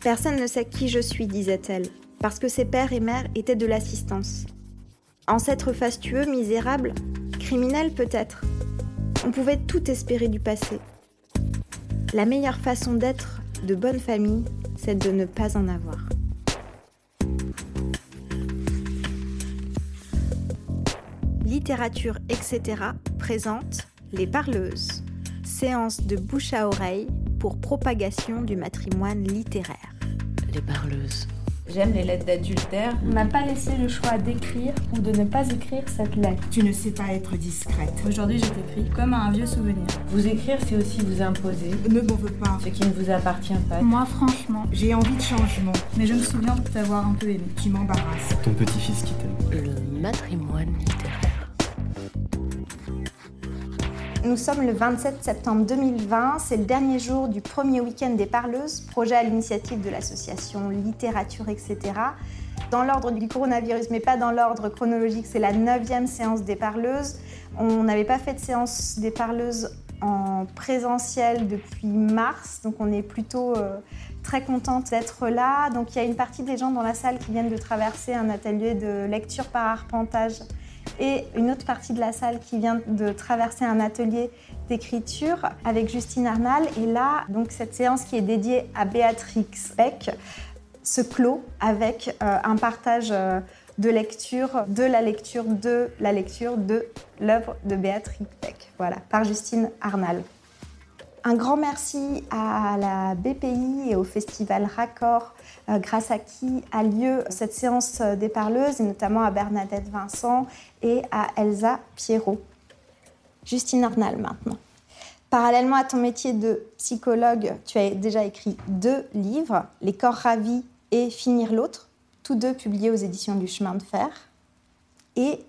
Personne ne sait qui je suis, disait-elle, parce que ses pères et mères étaient de l'assistance. Ancêtres fastueux, misérables, criminels peut-être. On pouvait tout espérer du passé. La meilleure façon d'être de bonne famille, c'est de ne pas en avoir. Littérature, etc. présente Les Parleuses, séance de bouche à oreille pour propagation du matrimoine littéraire. Les Parleuses. J'aime les lettres d'adultère. On m'a pas laissé le choix d'écrire ou de ne pas écrire cette lettre. Tu ne sais pas être discrète. Aujourd'hui, je t'écris comme un vieux souvenir. Vous écrire, c'est aussi vous imposer. Ne m'en veux pas. Ce qui ne vous appartient pas. Moi, franchement, J'ai envie de changement. Mais je me souviens de t'avoir un peu aimé. Tu m'embarrasses. Ton petit-fils qui t'aime. Le matrimoine Nous sommes le 27 septembre 2020, c'est le dernier jour du premier week-end des Parleuses, projet à l'initiative de l'association Littérature, etc. Dans l'ordre du coronavirus, mais pas dans l'ordre chronologique, c'est la neuvième séance des Parleuses. On n'avait pas fait de séance des Parleuses en présentiel depuis mars, donc on est plutôt euh, très contente d'être là. Donc il y a une partie des gens dans la salle qui viennent de traverser un atelier de lecture par arpentage et une autre partie de la salle qui vient de traverser un atelier d'écriture avec Justine Arnal. Et là, donc cette séance qui est dédiée à Béatrix Beck se clôt avec euh, un partage euh, de lecture, de la lecture, de la lecture de l'œuvre de Béatrix Beck, voilà, par Justine Arnal. Un grand merci à la BPI et au festival Raccord, euh, grâce à qui a lieu cette séance des parleuses, et notamment à Bernadette Vincent et à Elsa Pierrot. Justine Arnal maintenant. Parallèlement à ton métier de psychologue, tu as déjà écrit deux livres, Les corps ravis et Finir l'autre, tous deux publiés aux éditions du Chemin de Fer. Et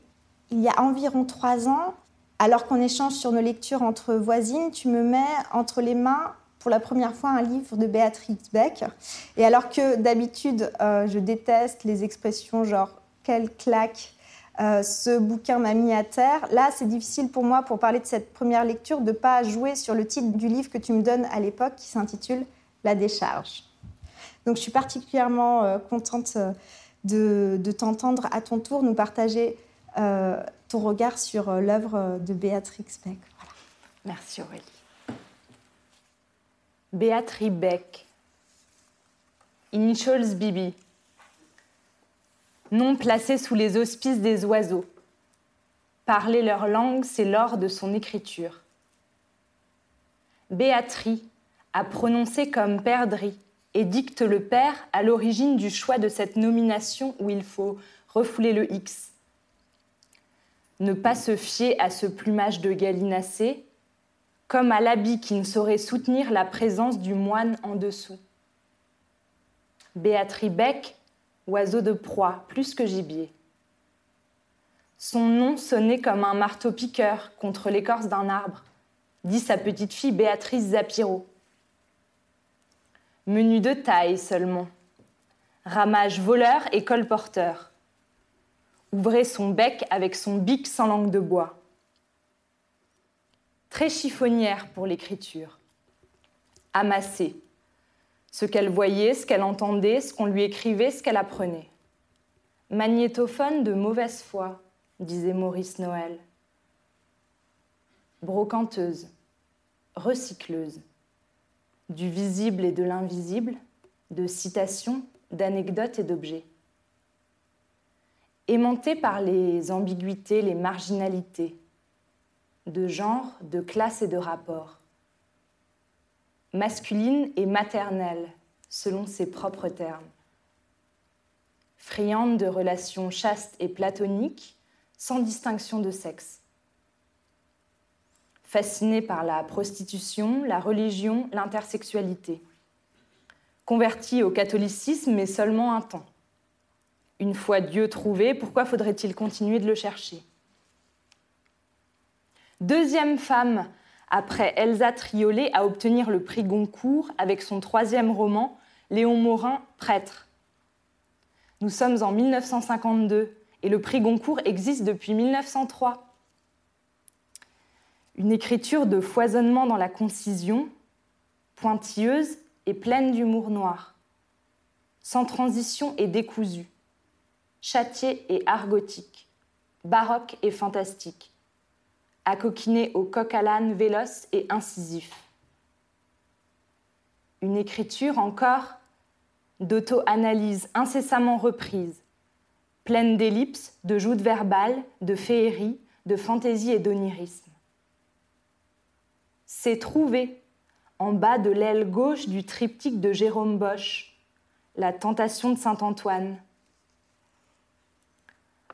il y a environ trois ans, alors qu'on échange sur nos lectures entre voisines, tu me mets entre les mains pour la première fois un livre de Béatrix Beck. Et alors que d'habitude, euh, je déteste les expressions genre quelle claque, euh, ce bouquin m'a mis à terre, là c'est difficile pour moi, pour parler de cette première lecture, de ne pas jouer sur le titre du livre que tu me donnes à l'époque qui s'intitule La décharge. Donc je suis particulièrement euh, contente euh, de, t'entendre à ton tour nous partager ton regard sur l'œuvre de Béatrix Beck. Voilà. Merci Aurélie. Béatrix Beck. Initials Bibi. Nom placé sous les auspices des oiseaux. Parler leur langue, c'est l'or de son écriture. Béatrix a prononcé comme perdrix et dicte le père à l'origine du choix de cette nomination où il faut refouler le X. Ne pas se fier à ce plumage de gallinacé, comme à l'habit qui ne saurait soutenir la présence du moine en dessous. Béatrix Beck, oiseau de proie, plus que gibier. Son nom sonnait comme un marteau-piqueur contre l'écorce d'un arbre, dit sa petite fille Béatrice Zapiro. Menu de taille seulement. Ramage voleur et colporteur. Ouvrait son bec avec son bic sans langue de bois. Très chiffonnière pour l'écriture. Amassée. Ce qu'elle voyait, ce qu'elle entendait, ce qu'on lui écrivait, ce qu'elle apprenait. Magnétophone de mauvaise foi, disait Maurice Noël. Brocanteuse, recycleuse, du visible et de l'invisible, de citations, d'anecdotes et d'objets. Aimantée par les ambiguïtés, les marginalités, de genre, de classe et de rapport. Masculine et maternelle, selon ses propres termes. Friande de relations chastes et platoniques, sans distinction de sexe. Fascinée par la prostitution, la religion, l'intersexualité. Convertie au catholicisme, mais seulement un temps. Une fois Dieu trouvé, pourquoi faudrait-il continuer de le chercher? Deuxième femme après Elsa Triolet à obtenir le prix Goncourt avec son troisième roman, Léon Morin, Prêtre. Nous sommes en 1952 et le prix Goncourt existe depuis 1903. Une écriture de foisonnement dans la concision, pointilleuse et pleine d'humour noir. sans transition et décousu, châtié et argotique, baroque et fantastique, accoquiné au coq à l'âne véloce et incisif. Une écriture encore d'auto-analyse incessamment reprise, pleine d'ellipses, de joutes verbales, de féerie, de fantaisie et d'onirisme. C'est trouvé en bas de l'aile gauche du triptyque de Jérôme Bosch, La tentation de Saint-Antoine.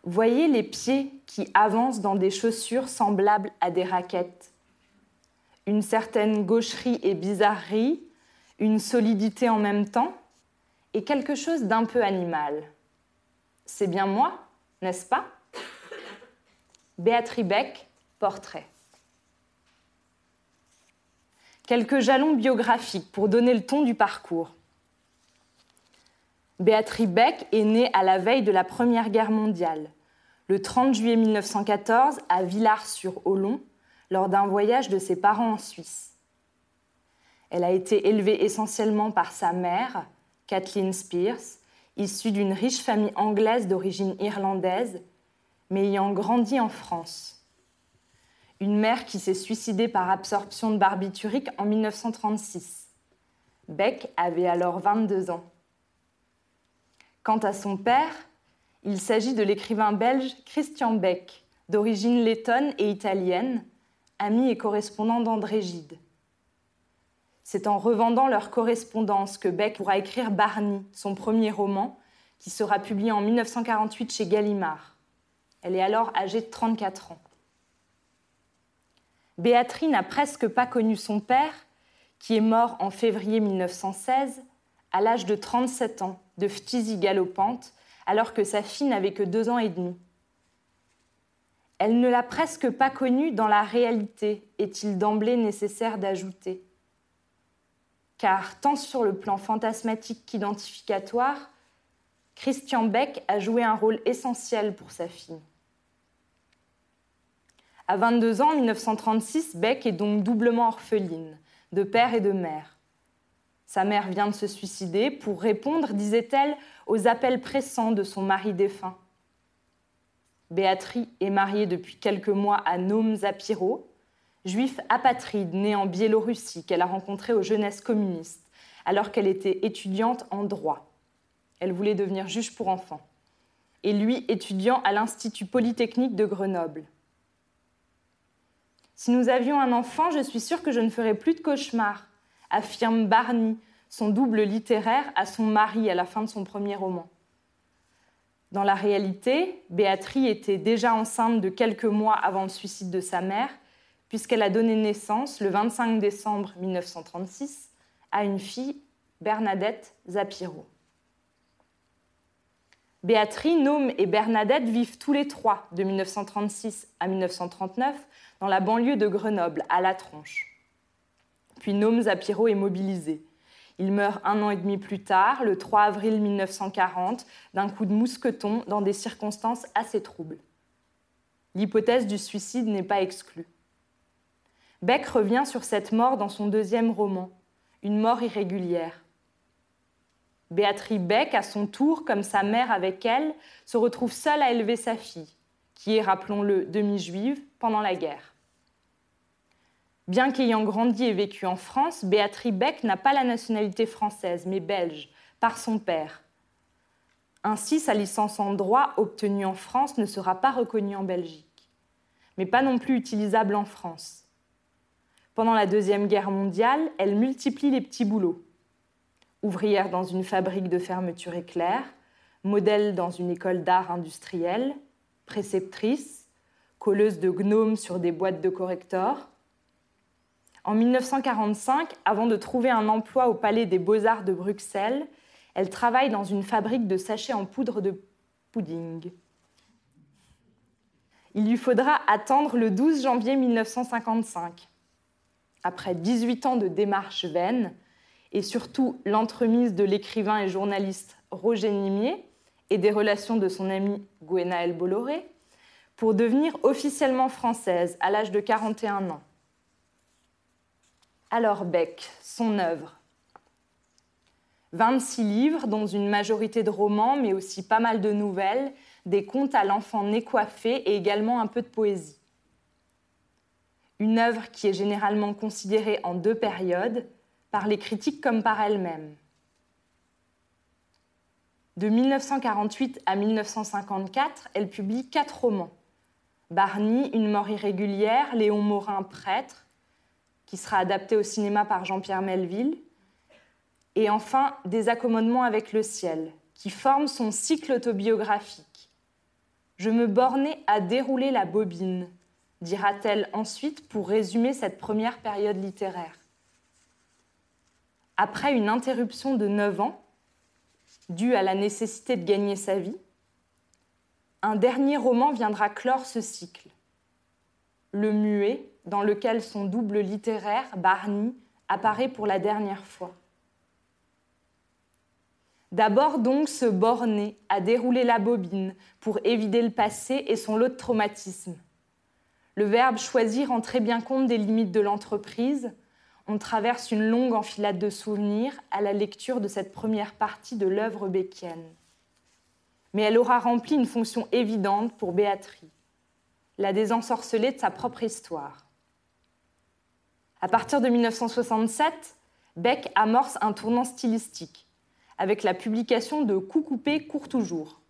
Voyez les pieds qui avancent dans des chaussures semblables à des raquettes. Une certaine gaucherie et bizarrerie, une solidité en même temps, et quelque chose d'un peu animal. C'est bien moi, n'est-ce pas? Béatrice Beck, portrait. Quelques jalons biographiques pour donner le ton du parcours. Béatrice Beck est née à la veille de la Première Guerre mondiale, le 30 juillet 1914 à Villars-sur-Olon, lors d'un voyage de ses parents en Suisse. Elle a été élevée essentiellement par sa mère, Kathleen Spears, issue d'une riche famille anglaise d'origine irlandaise, mais ayant grandi en France. Une mère qui s'est suicidée par absorption de barbiturique en 1936. Beck avait alors 22 ans. Quant à son père, il s'agit de l'écrivain belge Christian Beck, d'origine lettonne et italienne, ami et correspondant d'André Gide. C'est en revendant leur correspondance que Beck pourra écrire Barney, son premier roman, qui sera publié en 1948 chez Gallimard. Elle est alors âgée de 34 ans. Béatrice n'a presque pas connu son père, qui est mort en février 1916, à l'âge de 37 ans, de phtisie galopante, alors que sa fille n'avait que deux ans et demi. Elle ne l'a presque pas connu dans la réalité, est-il d'emblée nécessaire d'ajouter car tant sur le plan fantasmatique qu'identificatoire, Christian Beck a joué un rôle essentiel pour sa fille. À 22 ans, en 1936, Beck est donc doublement orpheline, de père et de mère. Sa mère vient de se suicider pour répondre, disait-elle, aux appels pressants de son mari défunt. Béatrice est mariée depuis quelques mois à Noam Zapiro, juif apatride né en Biélorussie qu'elle a rencontré aux jeunesses communistes alors qu'elle était étudiante en droit. Elle voulait devenir juge pour enfants. Et lui, étudiant à l'Institut Polytechnique de Grenoble. Si nous avions un enfant, je suis sûre que je ne ferais plus de cauchemars, affirme Barney, son double littéraire, à son mari à la fin de son premier roman. Dans la réalité, Béatrice était déjà enceinte de quelques mois avant le suicide de sa mère puisqu'elle a donné naissance le 25 décembre 1936 à une fille, Bernadette Zapiro. Béatrice, Nome et Bernadette vivent tous les trois de 1936 à 1939 dans la banlieue de Grenoble, à La Tronche. Puis Nome Zapiro est mobilisé. Il meurt un an et demi plus tard, le 3 avril 1940, d'un coup de mousqueton dans des circonstances assez troubles. L'hypothèse du suicide n'est pas exclue. Beck revient sur cette mort dans son deuxième roman, Une mort irrégulière. Béatrice Beck, à son tour, comme sa mère avec elle, se retrouve seule à élever sa fille, qui est, rappelons-le, demi-juive, pendant la guerre. Bien qu'ayant grandi et vécu en France, Béatrice Beck n'a pas la nationalité française, mais belge, par son père. Ainsi, sa licence en droit obtenue en France ne sera pas reconnue en Belgique, mais pas non plus utilisable en France. Pendant la Deuxième Guerre mondiale, elle multiplie les petits boulots. Ouvrière dans une fabrique de fermeture éclair, modèle dans une école d'art industriel, préceptrice, colleuse de gnomes sur des boîtes de correcteurs. En 1945, avant de trouver un emploi au Palais des Beaux-Arts de Bruxelles, elle travaille dans une fabrique de sachets en poudre de pudding. Il lui faudra attendre le 12 janvier 1955 après 18 ans de démarches vaines, et surtout l'entremise de l'écrivain et journaliste Roger Nimier et des relations de son amie Gwenaëlle Bolloré, pour devenir officiellement française à l'âge de 41 ans. Alors Beck, son œuvre. 26 livres, dont une majorité de romans, mais aussi pas mal de nouvelles, des contes à l'enfant né coiffé et également un peu de poésie. Une œuvre qui est généralement considérée en deux périodes, par les critiques comme par elle-même. De 1948 à 1954, elle publie quatre romans. Barney, Une mort irrégulière, Léon Morin, prêtre, qui sera adapté au cinéma par Jean-Pierre Melville, et enfin Des accommodements avec le ciel, qui forme son cycle autobiographique. Je me bornais à dérouler la bobine, dira-t-elle ensuite pour résumer cette première période littéraire. Après une interruption de 9 ans, due à la nécessité de gagner sa vie, un dernier roman viendra clore ce cycle. Le muet, dans lequel son double littéraire, Barney, apparaît pour la dernière fois. D'abord donc se borner à dérouler la bobine pour évider le passé et son lot de traumatismes. Le verbe choisir rend très bien compte des limites de l'entreprise. On traverse une longue enfilade de souvenirs à la lecture de cette première partie de l'œuvre beckienne. Mais elle aura rempli une fonction évidente pour Béatrice, la désensorceler de sa propre histoire. À partir de 1967, Beck amorce un tournant stylistique avec la publication de Coup coupé, court toujours.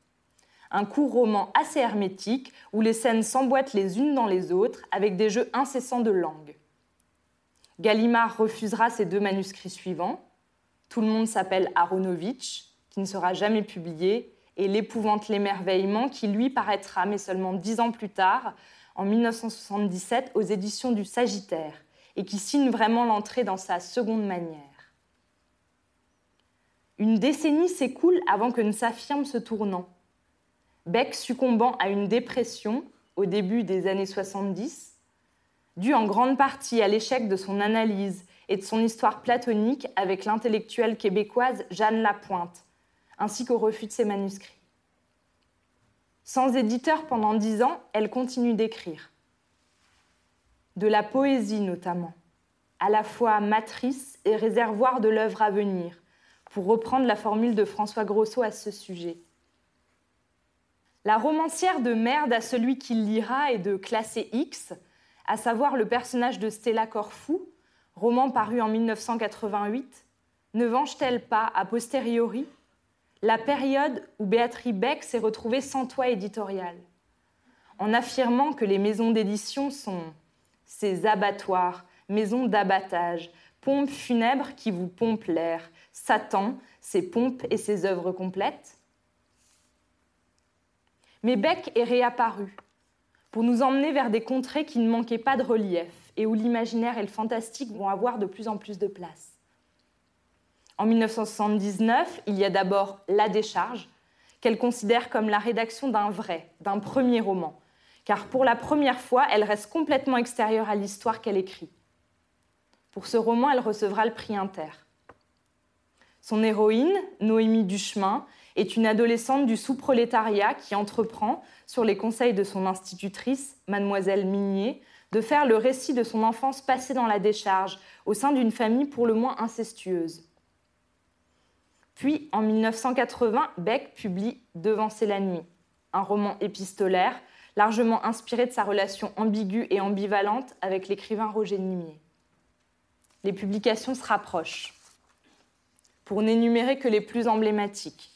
Un court roman assez hermétique où les scènes s'emboîtent les unes dans les autres avec des jeux incessants de langue. Gallimard refusera ses deux manuscrits suivants. Tout le monde s'appelle Aronovitch, qui ne sera jamais publié, et L'épouvante l'émerveillement, qui lui paraîtra, mais seulement dix ans plus tard, en 1977, aux éditions du Sagittaire, et qui signe vraiment l'entrée dans sa seconde manière. Une décennie s'écoule avant que ne s'affirme ce tournant. Beck succombant à une dépression au début des années 70, due en grande partie à l'échec de son analyse et de son histoire platonique avec l'intellectuelle québécoise Jeanne Lapointe, ainsi qu'au refus de ses manuscrits. Sans éditeur pendant dix ans, elle continue d'écrire. De la poésie notamment, à la fois matrice et réservoir de l'œuvre à venir, pour reprendre la formule de François Grosso à ce sujet. La romancière de merde à celui qui lira et de classé X, à savoir le personnage de Stella Corfou, roman paru en 1988, ne venge-t-elle pas, a posteriori, la période où Béatrice Beck s'est retrouvée sans toit éditorial, en affirmant que les maisons d'édition sont ces abattoirs, maisons d'abattage, pompes funèbres qui vous pompent l'air, Satan, ses pompes et ses œuvres complètes Mais Beck est réapparu pour nous emmener vers des contrées qui ne manquaient pas de relief et où l'imaginaire et le fantastique vont avoir de plus en plus de place. En 1979, il y a d'abord La décharge, qu'elle considère comme la rédaction d'un vrai, d'un premier roman, car pour la première fois, elle reste complètement extérieure à l'histoire qu'elle écrit. Pour ce roman, elle recevra le prix Inter. Son héroïne, Noémie Duchemin, est une adolescente du sous-prolétariat qui entreprend, sur les conseils de son institutrice, mademoiselle Minier, de faire le récit de son enfance passée dans la décharge, au sein d'une famille pour le moins incestueuse. Puis, en 1980, Beck publie Devancer la nuit, un roman épistolaire largement inspiré de sa relation ambiguë et ambivalente avec l'écrivain Roger Nimier. Les publications se rapprochent pour n'énumérer que les plus emblématiques.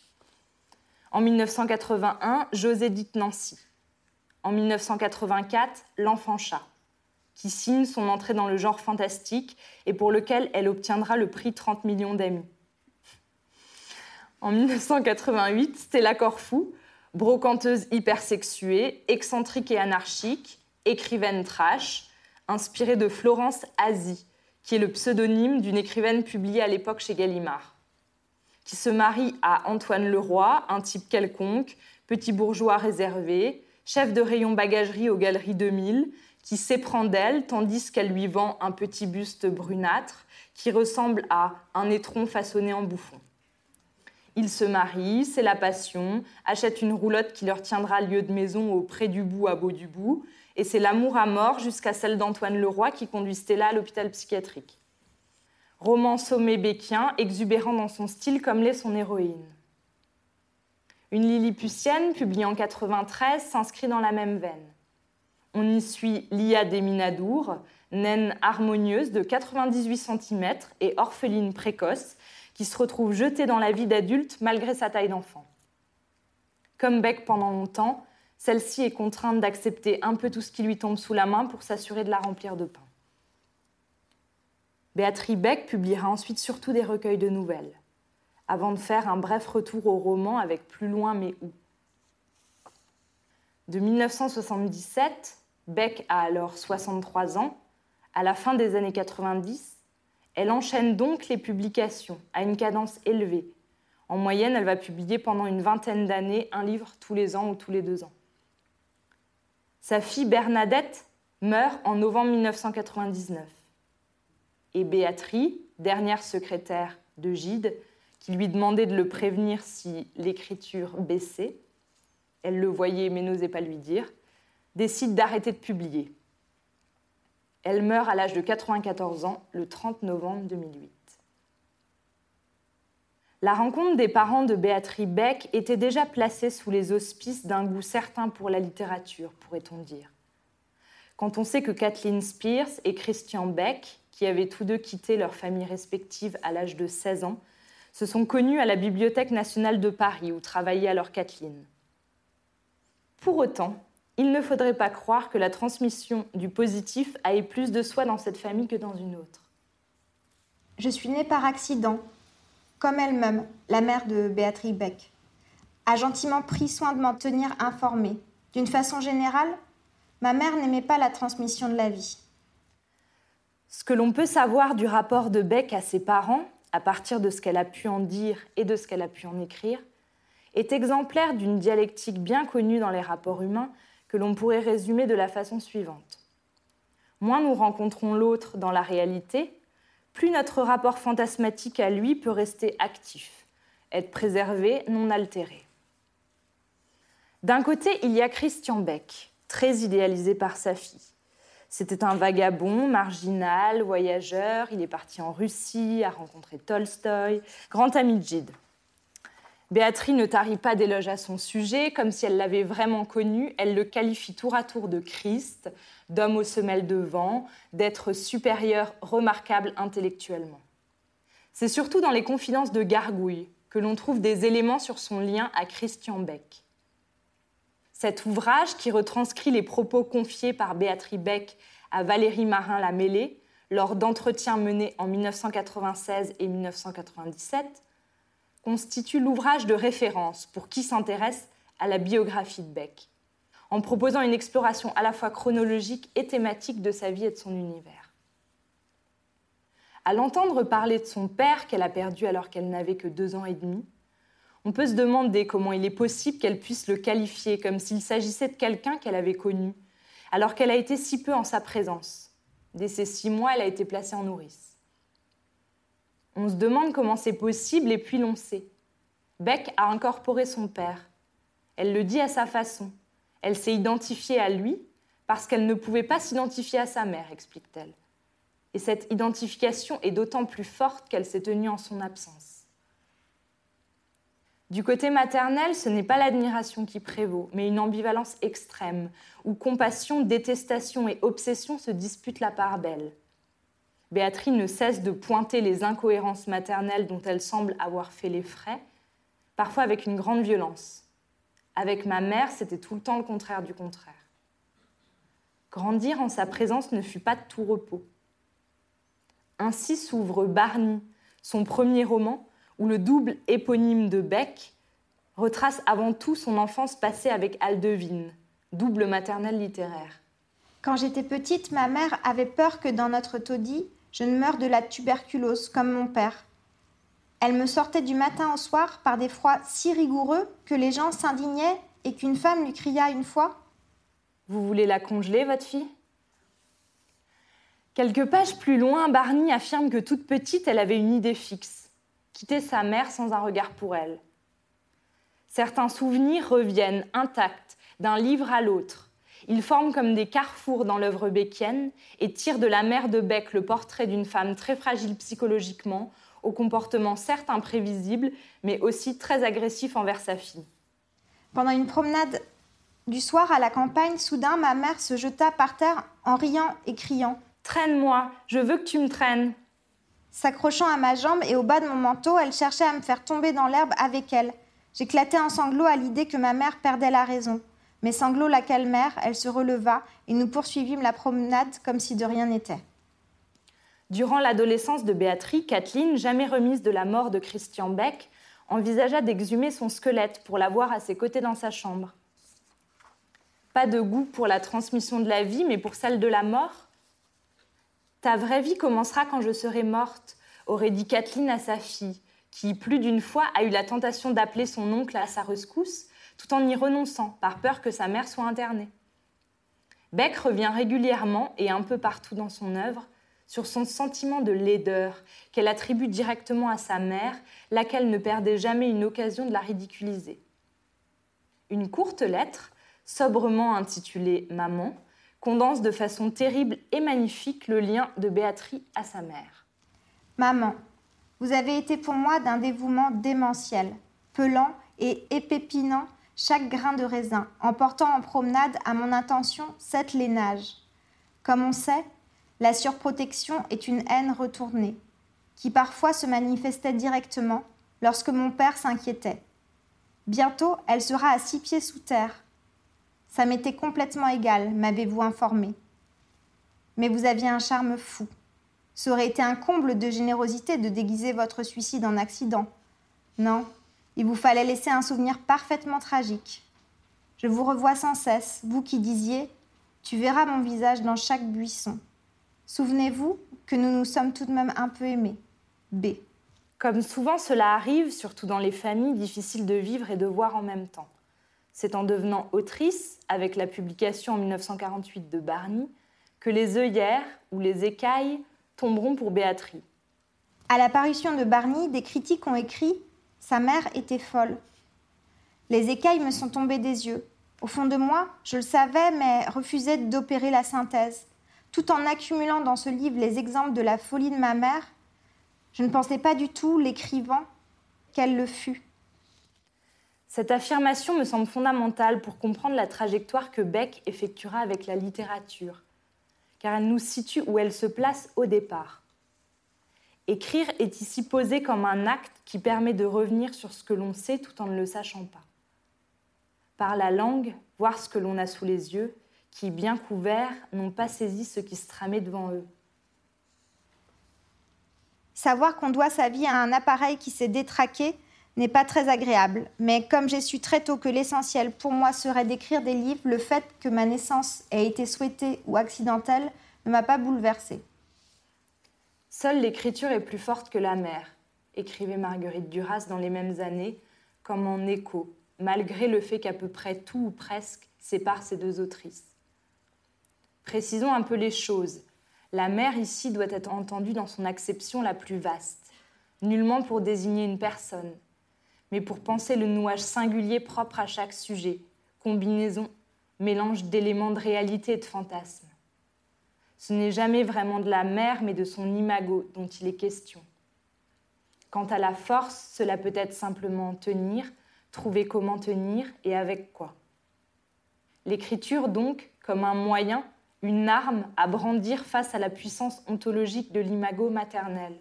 En 1981, José dit Nancy. En 1984, L'enfant chat, qui signe son entrée dans le genre fantastique et pour lequel elle obtiendra le prix 30 millions d'amis. En 1988, Stella Corfou, brocanteuse hypersexuée, excentrique et anarchique, écrivaine trash, inspirée de Florence Asie, qui est le pseudonyme d'une écrivaine publiée à l'époque chez Gallimard qui se marie à Antoine Leroy, un type quelconque, petit bourgeois réservé, chef de rayon bagagerie aux Galeries 2000, qui s'éprend d'elle tandis qu'elle lui vend un petit buste brunâtre qui ressemble à un étron façonné en bouffon. Ils se marient, c'est la passion, achètent une roulotte qui leur tiendra lieu de maison au près du bout à beau du bout, et c'est l'amour à mort jusqu'à celle d'Antoine Leroy qui conduit Stella à l'hôpital psychiatrique. Roman sommé béquien, exubérant dans son style comme l'est son héroïne. Une Lilliputienne, publiée en 93, s'inscrit dans la même veine. On y suit Lia Deminadour, naine harmonieuse de 98 cm et orpheline précoce, qui se retrouve jetée dans la vie d'adulte malgré sa taille d'enfant. Comme Beck pendant longtemps, celle-ci est contrainte d'accepter un peu tout ce qui lui tombe sous la main pour s'assurer de la remplir de pain. Béatrice Beck publiera ensuite surtout des recueils de nouvelles, avant de faire un bref retour au roman avec Plus loin mais où. De 1977, Beck a alors 63 ans. À la fin des années 90, elle enchaîne donc les publications à une cadence élevée. En moyenne, elle va publier pendant une vingtaine d'années un livre tous les ans ou tous les deux ans. Sa fille Bernadette meurt en novembre 1999. Et Béatrice, dernière secrétaire de Gide, qui lui demandait de le prévenir si l'écriture baissait, elle le voyait mais n'osait pas lui dire, décide d'arrêter de publier. Elle meurt à l'âge de 94 ans le 30 novembre 2008. La rencontre des parents de Béatrice Beck était déjà placée sous les auspices d'un goût certain pour la littérature, pourrait-on dire. Quand on sait que Kathleen Spears et Christian Beck, qui avaient tous deux quitté leurs familles respectives à l'âge de 16 ans, se sont connus à la Bibliothèque nationale de Paris où travaillait alors Kathleen. Pour autant, il ne faudrait pas croire que la transmission du positif aille plus de soi dans cette famille que dans une autre. Je suis née par accident, comme elle-même, la mère de Béatrice Beck, a gentiment pris soin de m'en tenir informée. D'une façon générale, ma mère n'aimait pas la transmission de la vie. Ce que l'on peut savoir du rapport de Beck à ses parents, à partir de ce qu'elle a pu en dire et de ce qu'elle a pu en écrire, est exemplaire d'une dialectique bien connue dans les rapports humains que l'on pourrait résumer de la façon suivante. Moins nous rencontrons l'autre dans la réalité, plus notre rapport fantasmatique à lui peut rester actif, être préservé, non altéré. D'un côté, il y a Christian Beck, très idéalisé par sa fille. C'était un vagabond, marginal, voyageur. Il est parti en Russie, a rencontré Tolstoï, grand ami de. Béatrice ne tarit pas d'éloges à son sujet, comme si elle l'avait vraiment connu. Elle le qualifie tour à tour de Christ, d'homme aux semelles de vent, d'être supérieur, remarquable intellectuellement. C'est surtout dans les confidences de Gargouille que l'on trouve des éléments sur son lien à Christian Beck. Cet ouvrage, qui retranscrit les propos confiés par Béatrice Beck à Valérie Marin-La Mêlée lors d'entretiens menés en 1996 et 1997, constitue l'ouvrage de référence pour qui s'intéresse à la biographie de Beck, en proposant une exploration à la fois chronologique et thématique de sa vie et de son univers. À l'entendre parler de son père qu'elle a perdu alors qu'elle n'avait que deux ans et demi, on peut se demander comment il est possible qu'elle puisse le qualifier comme s'il s'agissait de quelqu'un qu'elle avait connu, alors qu'elle a été si peu en sa présence. Dès ses six mois, elle a été placée en nourrice. On se demande comment c'est possible et puis l'on sait. Beck a incorporé son père. Elle le dit à sa façon. Elle s'est identifiée à lui parce qu'elle ne pouvait pas s'identifier à sa mère, explique-t-elle. Et cette identification est d'autant plus forte qu'elle s'est tenue en son absence. Du côté maternel, ce n'est pas l'admiration qui prévaut, mais une ambivalence extrême, où compassion, détestation et obsession se disputent la part belle. Béatrice ne cesse de pointer les incohérences maternelles dont elle semble avoir fait les frais, parfois avec une grande violence. Avec ma mère, c'était tout le temps le contraire du contraire. Grandir en sa présence ne fut pas de tout repos. Ainsi s'ouvre Barney, son premier roman, où le double éponyme de Beck retrace avant tout son enfance passée avec Aldevine, double maternelle littéraire. Quand j'étais petite, ma mère avait peur que dans notre taudis, je ne meure de la tuberculose comme mon père. Elle me sortait du matin au soir par des froids si rigoureux que les gens s'indignaient et qu'une femme lui cria une fois Vous voulez la congeler, votre fille? Quelques pages plus loin, Barney affirme que toute petite, elle avait une idée fixe quitter sa mère sans un regard pour elle. Certains souvenirs reviennent intacts d'un livre à l'autre, Ils forment comme des carrefours dans l'œuvre beckienne et tirent de la mère de Beck le portrait d'une femme très fragile psychologiquement, au comportement certes imprévisible, mais aussi très agressif envers sa fille. Pendant une promenade du soir à la campagne, soudain ma mère se jeta par terre en riant et criant Traîne-moi, je veux que tu me traînes. S'accrochant à ma jambe et au bas de mon manteau, elle cherchait à me faire tomber dans l'herbe avec elle. J'éclatai en sanglots à l'idée que ma mère perdait la raison. Mes sanglots la calmèrent, elle se releva et nous poursuivîmes la promenade comme si de rien n'était. Durant l'adolescence de Béatrice, Kathleen, jamais remise de la mort de Christian Beck, envisagea d'exhumer son squelette pour l'avoir à ses côtés dans sa chambre. Pas de goût pour la transmission de la vie, mais pour celle de la mort Ta vraie vie commencera quand je serai morte, aurait dit Kathleen à sa fille, qui, plus d'une fois, a eu la tentation d'appeler son oncle à sa rescousse, tout en y renonçant, par peur que sa mère soit internée. Beck revient régulièrement et un peu partout dans son œuvre sur son sentiment de laideur qu'elle attribue directement à sa mère, laquelle ne perdait jamais une occasion de la ridiculiser. Une courte lettre, sobrement intitulée Maman, condense de façon terrible et magnifique le lien de Béatrice à sa mère. Maman, vous avez été pour moi d'un dévouement démentiel, pelant et épépinant chaque grain de raisin, en portant en promenade à mon intention sept lainages. Comme on sait, la surprotection est une haine retournée, qui parfois se manifestait directement lorsque mon père s'inquiétait. Bientôt, elle sera à six pieds sous terre. Ça m'était complètement égal, m'avez-vous informé. Mais vous aviez un charme fou. Ça aurait été un comble de générosité de déguiser votre suicide en accident. Non, il vous fallait laisser un souvenir parfaitement tragique. Je vous revois sans cesse, vous qui disiez Tu verras mon visage dans chaque buisson. Souvenez-vous que nous nous sommes tout de même un peu aimés. B. Comme souvent cela arrive, surtout dans les familles, difficiles de vivre et de voir en même temps. C'est en devenant autrice, avec la publication en 1948 de Barney, que les œillères ou les écailles tomberont pour Béatrice. À l'apparition de Barney, des critiques ont écrit Sa mère était folle. Les écailles me sont tombées des yeux. Au fond de moi, je le savais, mais refusais d'opérer la synthèse. Tout en accumulant dans ce livre les exemples de la folie de ma mère, je ne pensais pas du tout, l'écrivant, qu'elle le fut. Cette affirmation me semble fondamentale pour comprendre la trajectoire que Beck effectuera avec la littérature, car elle nous situe où elle se place au départ. Écrire est ici posé comme un acte qui permet de revenir sur ce que l'on sait tout en ne le sachant pas. Par la langue, voir ce que l'on a sous les yeux, qui, bien couverts, n'ont pas saisi ce qui se tramait devant eux. Savoir qu'on doit sa vie à un appareil qui s'est détraqué n'est pas très agréable, mais comme j'ai su très tôt que l'essentiel pour moi serait d'écrire des livres, le fait que ma naissance ait été souhaitée ou accidentelle ne m'a pas bouleversée. Seule l'écriture est plus forte que la mer, écrivait Marguerite Duras dans les mêmes années, comme en écho, malgré le fait qu'à peu près tout ou presque sépare ces deux autrices. Précisons un peu les choses. La mer ici doit être entendue dans son acception la plus vaste, nullement pour désigner une personne, mais pour penser le nouage singulier propre à chaque sujet, combinaison, mélange d'éléments de réalité et de fantasme. Ce n'est jamais vraiment de la mer, mais de son imago dont il est question. Quant à la force, cela peut être simplement tenir, trouver comment tenir et avec quoi. L'écriture, donc, comme un moyen, une arme à brandir face à la puissance ontologique de l'imago maternel.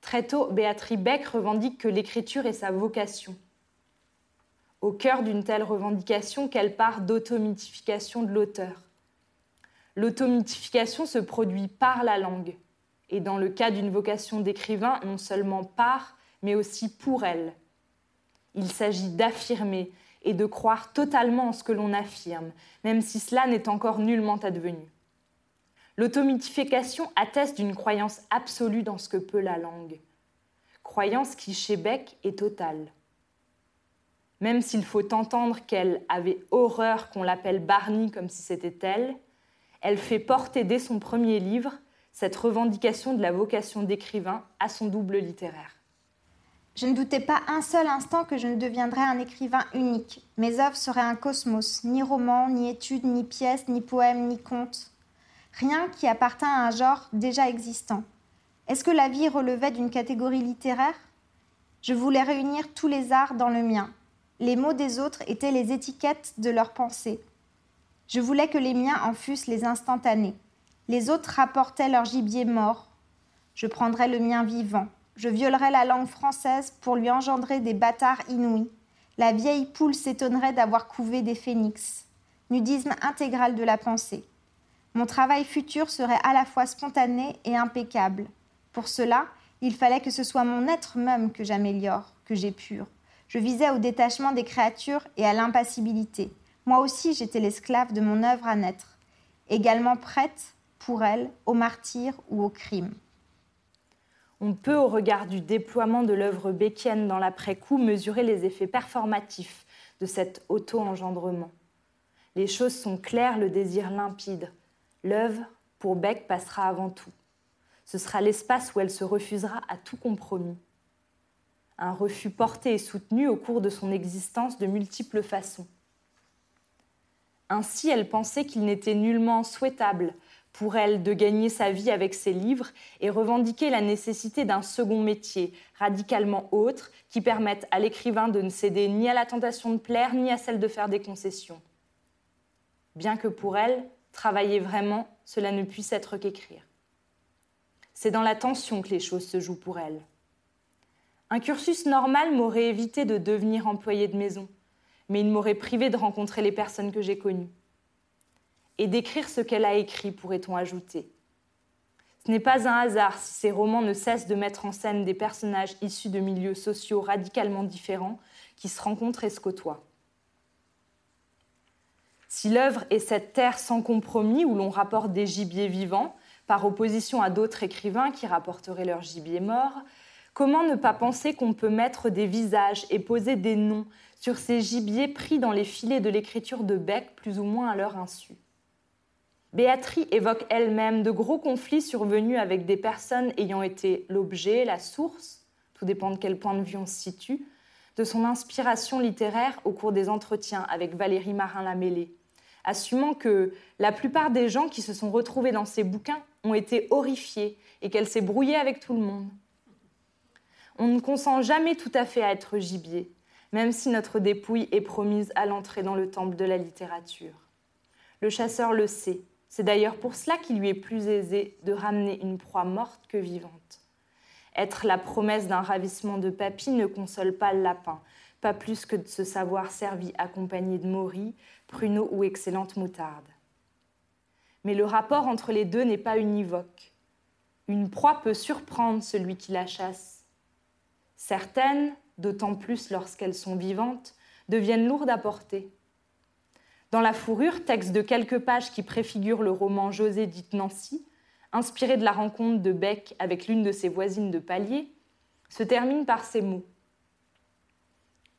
Très tôt, Béatrice Beck revendique que l'écriture est sa vocation. Au cœur d'une telle revendication qu'elle part d'automythification de l'auteur. L'automythification se produit par la langue, et dans le cas d'une vocation d'écrivain, non seulement par, mais aussi pour elle. Il s'agit d'affirmer et de croire totalement en ce que l'on affirme, même si cela n'est encore nullement advenu. L'automythification atteste d'une croyance absolue dans ce que peut la langue, croyance qui chez Beck est totale. Même s'il faut entendre qu'elle avait horreur qu'on l'appelle Barney comme si c'était elle, elle fait porter dès son premier livre cette revendication de la vocation d'écrivain à son double littéraire. Je ne doutais pas un seul instant que je ne deviendrais un écrivain unique. Mes œuvres seraient un cosmos, ni roman, ni études, ni pièces, ni poèmes, ni contes. Rien qui appartint à un genre déjà existant. Est-ce que la vie relevait d'une catégorie littéraire? Je voulais réunir tous les arts dans le mien. Les mots des autres étaient les étiquettes de leurs pensées. Je voulais que les miens en fussent les instantanés. Les autres rapportaient leur gibier mort. Je prendrais le mien vivant. Je violerais la langue française pour lui engendrer des bâtards inouïs. La vieille poule s'étonnerait d'avoir couvé des phénix. Nudisme intégral de la pensée. Mon travail futur serait à la fois spontané et impeccable. Pour cela, il fallait que ce soit mon être même que j'améliore, que j'épure. Je visais au détachement des créatures et à l'impassibilité. Moi aussi, j'étais l'esclave de mon œuvre à naître, également prête, pour elle, au martyr ou au crime. On peut, au regard du déploiement de l'œuvre Beckienne dans l'après-coup, mesurer les effets performatifs de cet auto-engendrement. Les choses sont claires, le désir limpide. L'œuvre, pour Beck, passera avant tout. Ce sera l'espace où elle se refusera à tout compromis. Un refus porté et soutenu au cours de son existence de multiples façons. Ainsi, elle pensait qu'il n'était nullement souhaitable pour elle de gagner sa vie avec ses livres et revendiquer la nécessité d'un second métier, radicalement autre, qui permette à l'écrivain de ne céder ni à la tentation de plaire, ni à celle de faire des concessions. Bien que pour elle, travailler vraiment, cela ne puisse être qu'écrire. C'est dans la tension que les choses se jouent pour elle. Un cursus normal m'aurait évité de devenir employée de maison, mais il m'aurait privé de rencontrer les personnes que j'ai connues et d'écrire ce qu'elle a écrit, pourrait-on ajouter. Ce n'est pas un hasard si ces romans ne cessent de mettre en scène des personnages issus de milieux sociaux radicalement différents qui se rencontrent et se côtoient. Si l'œuvre est cette terre sans compromis où l'on rapporte des gibiers vivants, par opposition à d'autres écrivains qui rapporteraient leurs gibiers morts, comment ne pas penser qu'on peut mettre des visages et poser des noms sur ces gibiers pris dans les filets de l'écriture de Beck plus ou moins à leur insu? Béatrice évoque elle-même de gros conflits survenus avec des personnes ayant été l'objet, la source, tout dépend de quel point de vue on se situe, de son inspiration littéraire au cours des entretiens avec Valérie Marin-Lamélé, assumant que la plupart des gens qui se sont retrouvés dans ses bouquins ont été horrifiés et qu'elle s'est brouillée avec tout le monde. On ne consent jamais tout à fait à être gibier, même si notre dépouille est promise à l'entrée dans le temple de la littérature. Le chasseur le sait, c'est d'ailleurs pour cela qu'il lui est plus aisé de ramener une proie morte que vivante. Être la promesse d'un ravissement de papy ne console pas le lapin, pas plus que de se savoir servi accompagné de moris, pruneaux ou excellente moutarde. Mais le rapport entre les deux n'est pas univoque. Une proie peut surprendre celui qui la chasse. Certaines, d'autant plus lorsqu'elles sont vivantes, deviennent lourdes à porter. Dans La fourrure, texte de quelques pages qui préfigure le roman José dit Nancy, inspiré de la rencontre de Beck avec l'une de ses voisines de palier, se termine par ces mots.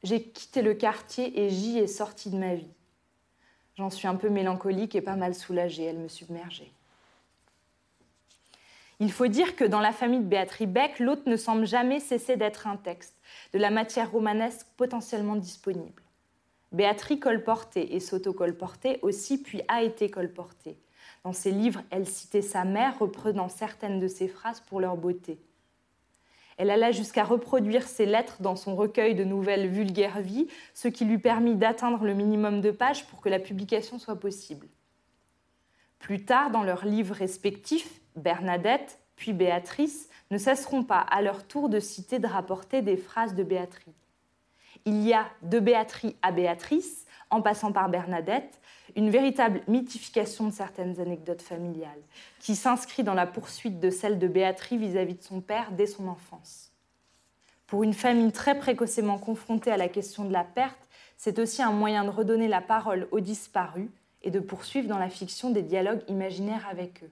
J'ai quitté le quartier et j'y ai sorti de ma vie. J'en suis un peu mélancolique et pas mal soulagée, elle me submergeait. Il faut dire que dans la famille de Béatrice Beck, l'autre ne semble jamais cesser d'être un texte, de la matière romanesque potentiellement disponible. Béatrice colportait et s'auto-colportait aussi, puis a été colportée. Dans ses livres, elle citait sa mère, reprenant certaines de ses phrases pour leur beauté. Elle alla jusqu'à reproduire ses lettres dans son recueil de nouvelles Vulgaire Vie, ce qui lui permit d'atteindre le minimum de pages pour que la publication soit possible. Plus tard, dans leurs livres respectifs, Bernadette puis Béatrice ne cesseront pas à leur tour de citer, de rapporter des phrases de Béatrice il y a de Béatrice à Béatrice, en passant par Bernadette, une véritable mythification de certaines anecdotes familiales, qui s'inscrit dans la poursuite de celle de Béatrice vis-à-vis de son père dès son enfance. Pour une famille très précocement confrontée à la question de la perte, c'est aussi un moyen de redonner la parole aux disparus et de poursuivre dans la fiction des dialogues imaginaires avec eux.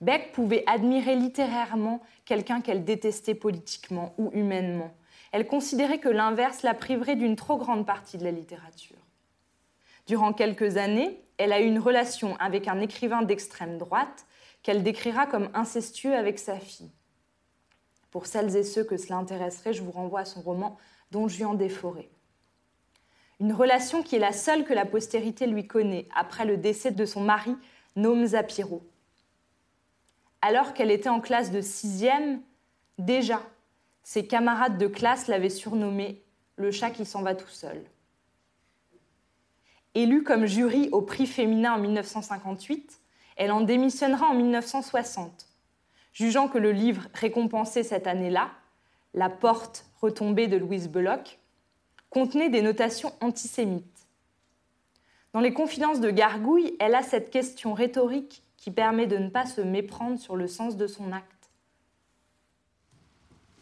Beck pouvait admirer littérairement quelqu'un qu'elle détestait politiquement ou humainement, elle considérait que l'inverse la priverait d'une trop grande partie de la littérature. Durant quelques années, elle a eu une relation avec un écrivain d'extrême droite qu'elle décrira comme incestueux avec sa fille. Pour celles et ceux que cela intéresserait, je vous renvoie à son roman Don Juan des Forêts. Une relation qui est la seule que la postérité lui connaît après le décès de son mari, Nome Zapiro. Alors qu'elle était en classe de sixième, déjà, ses camarades de classe l'avaient surnommé le chat qui s'en va tout seul. Élue comme jury au prix féminin en 1958, elle en démissionnera en 1960, jugeant que le livre récompensé cette année-là, La porte retombée de Louise Belloc, contenait des notations antisémites. Dans les confidences de Gargouille, elle a cette question rhétorique qui permet de ne pas se méprendre sur le sens de son acte.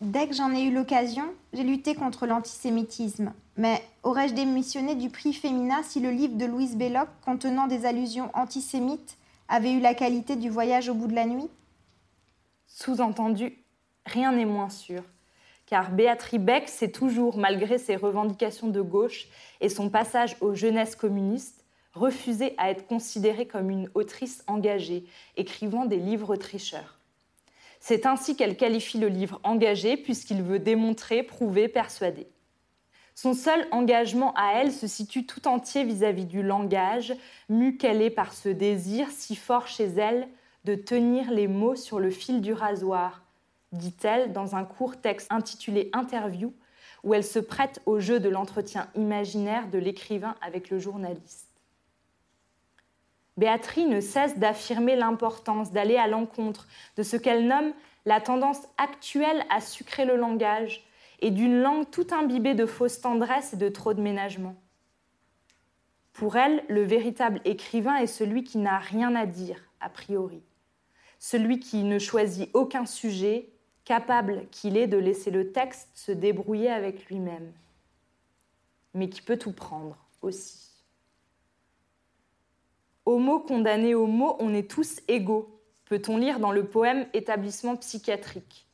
Dès que j'en ai eu l'occasion, j'ai lutté contre l'antisémitisme. Mais aurais-je démissionné du prix Femina si le livre de Louise Belloc, contenant des allusions antisémites, avait eu la qualité du voyage au bout de la nuit? Sous-entendu, rien n'est moins sûr, car Béatrice Beck s'est toujours, malgré ses revendications de gauche et son passage aux jeunesses communistes, refusée à être considérée comme une autrice engagée, écrivant des livres tricheurs. C'est ainsi qu'elle qualifie le livre engagé, puisqu'il veut démontrer, prouver, persuader. Son seul engagement à elle se situe tout entier vis-à-vis du langage, mue qu'elle est par ce désir si fort chez elle de tenir les mots sur le fil du rasoir, dit-elle dans un court texte intitulé Interview, où elle se prête au jeu de l'entretien imaginaire de l'écrivain avec le journaliste. Béatrice ne cesse d'affirmer l'importance d'aller à l'encontre de ce qu'elle nomme la tendance actuelle à sucrer le langage et d'une langue tout imbibée de fausse tendresse et de trop de ménagement. Pour elle, le véritable écrivain est celui qui n'a rien à dire, a priori, celui qui ne choisit aucun sujet, capable qu'il est de laisser le texte se débrouiller avec lui-même, mais qui peut tout prendre aussi. Homo condamné mot, on est tous égaux, peut-on lire dans le poème Établissement psychiatrique.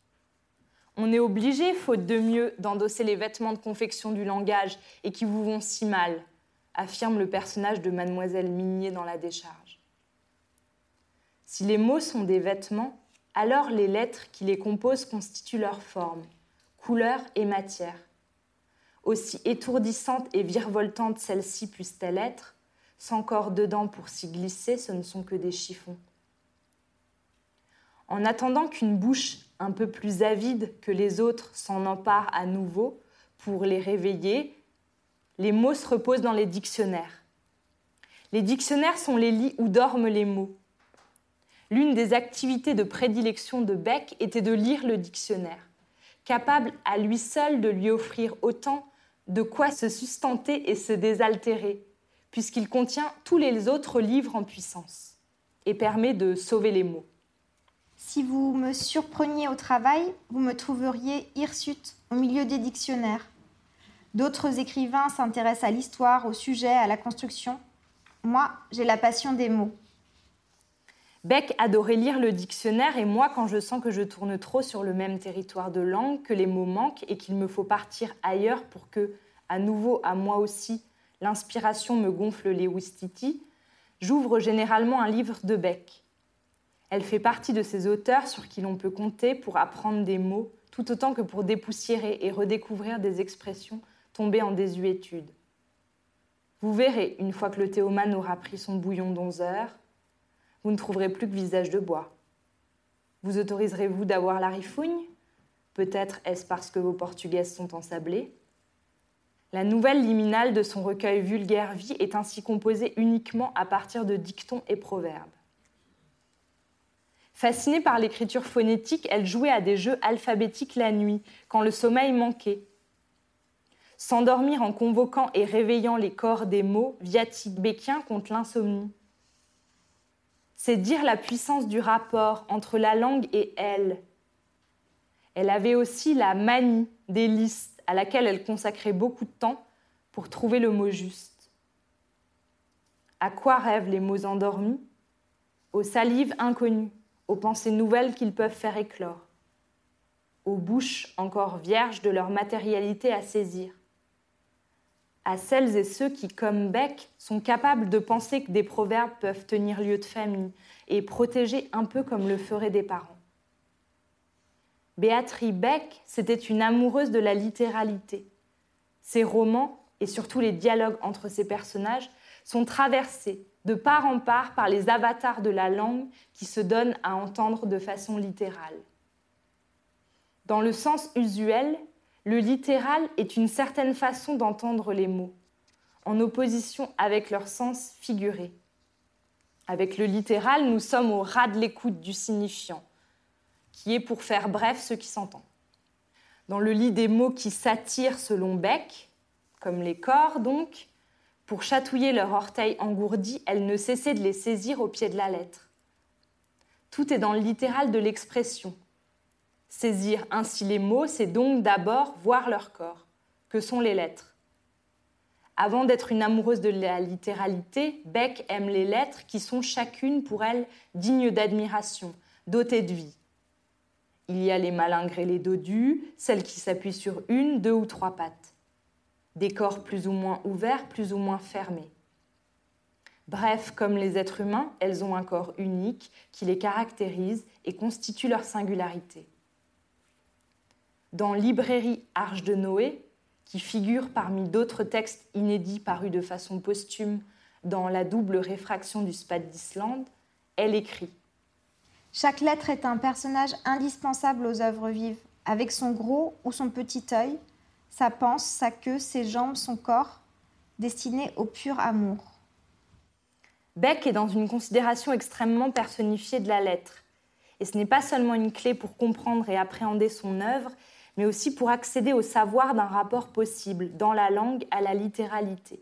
On est obligé, faute de mieux, d'endosser les vêtements de confection du langage et qui vous vont si mal, affirme le personnage de mademoiselle Minier dans La Décharge. Si les mots sont des vêtements, alors les lettres qui les composent constituent leur forme, couleur et matière. Aussi étourdissantes et virevoltantes celles-ci puissent-elles être, sans corps dedans pour s'y glisser, ce ne sont que des chiffons. En attendant qu'une bouche un peu plus avide que les autres s'en empare à nouveau pour les réveiller, les mots se reposent dans les dictionnaires. Les dictionnaires sont les lits où dorment les mots. L'une des activités de prédilection de Beck était de lire le dictionnaire, capable à lui seul de lui offrir autant de quoi se sustenter et se désaltérer, puisqu'il contient tous les autres livres en puissance et permet de sauver les mots. Si vous me surpreniez au travail, vous me trouveriez hirsute au milieu des dictionnaires. D'autres écrivains s'intéressent à l'histoire, au sujet, à la construction. Moi, j'ai la passion des mots. Beck adorait lire le dictionnaire et moi, quand je sens que je tourne trop sur le même territoire de langue, que les mots manquent et qu'il me faut partir ailleurs pour que, à nouveau, à moi aussi, l'inspiration me gonfle les ouistiti, j'ouvre généralement un livre de Beck. Elle fait partie de ces auteurs sur qui l'on peut compter pour apprendre des mots, tout autant que pour dépoussiérer et redécouvrir des expressions tombées en désuétude. Vous verrez, une fois que le théomane aura pris son bouillon d'onze heures, vous ne trouverez plus que visage de bois. Vous autoriserez-vous d'avoir la rifougne? Peut-être est-ce parce que vos portugaises sont ensablées? La nouvelle liminale de son recueil Vulgaire Vie est ainsi composée uniquement à partir de dictons et proverbes. Fascinée par l'écriture phonétique, elle jouait à des jeux alphabétiques la nuit, quand le sommeil manquait. S'endormir en convoquant et réveillant les corps des mots, viatique béquien contre l'insomnie. C'est dire la puissance du rapport entre la langue et elle. Elle avait aussi la manie des listes à laquelle elle consacrait beaucoup de temps pour trouver le mot juste. À quoi rêvent les mots endormis? Aux salives inconnues, aux pensées nouvelles qu'ils peuvent faire éclore, aux bouches encore vierges de leur matérialité à saisir, à celles et ceux qui, comme Beck, sont capables de penser que des proverbes peuvent tenir lieu de famille et protéger un peu comme le feraient des parents. Béatrice Beck, c'était une amoureuse de la littéralité. Ses romans, et surtout les dialogues entre ses personnages, sont traversés de part en part par les avatars de la langue qui se donnent à entendre de façon littérale. Dans le sens usuel, le littéral est une certaine façon d'entendre les mots, en opposition avec leur sens figuré. Avec le littéral, nous sommes au ras de l'écoute du signifiant, qui est pour faire bref ce qui s'entend. Dans le lit des mots qui s'attirent selon Beck, comme les corps donc, pour chatouiller leur orteil engourdi, elle ne cessait de les saisir au pied de la lettre. Tout est dans le littéral de l'expression. Saisir ainsi les mots, c'est donc d'abord voir leur corps, que sont les lettres. Avant d'être une amoureuse de la littéralité, Beck aime les lettres qui sont chacune pour elle dignes d'admiration, dotées de vie. Il y a les malingres et les dodus, celles qui s'appuient sur une, deux ou trois pattes des corps plus ou moins ouverts, plus ou moins fermés. Bref, comme les êtres humains, elles ont un corps unique qui les caractérise et constitue leur singularité. Dans Librairie Arche de Noé, qui figure parmi d'autres textes inédits parus de façon posthume dans la double réfraction du Spad d'Islande, elle écrit Chaque lettre est un personnage indispensable aux œuvres vives, avec son gros ou son petit œil, sa panse, sa queue, ses jambes, son corps, destinés au pur amour. Beck est dans une considération extrêmement personnifiée de la lettre. Et ce n'est pas seulement une clé pour comprendre et appréhender son œuvre, mais aussi pour accéder au savoir d'un rapport possible dans la langue à la littéralité.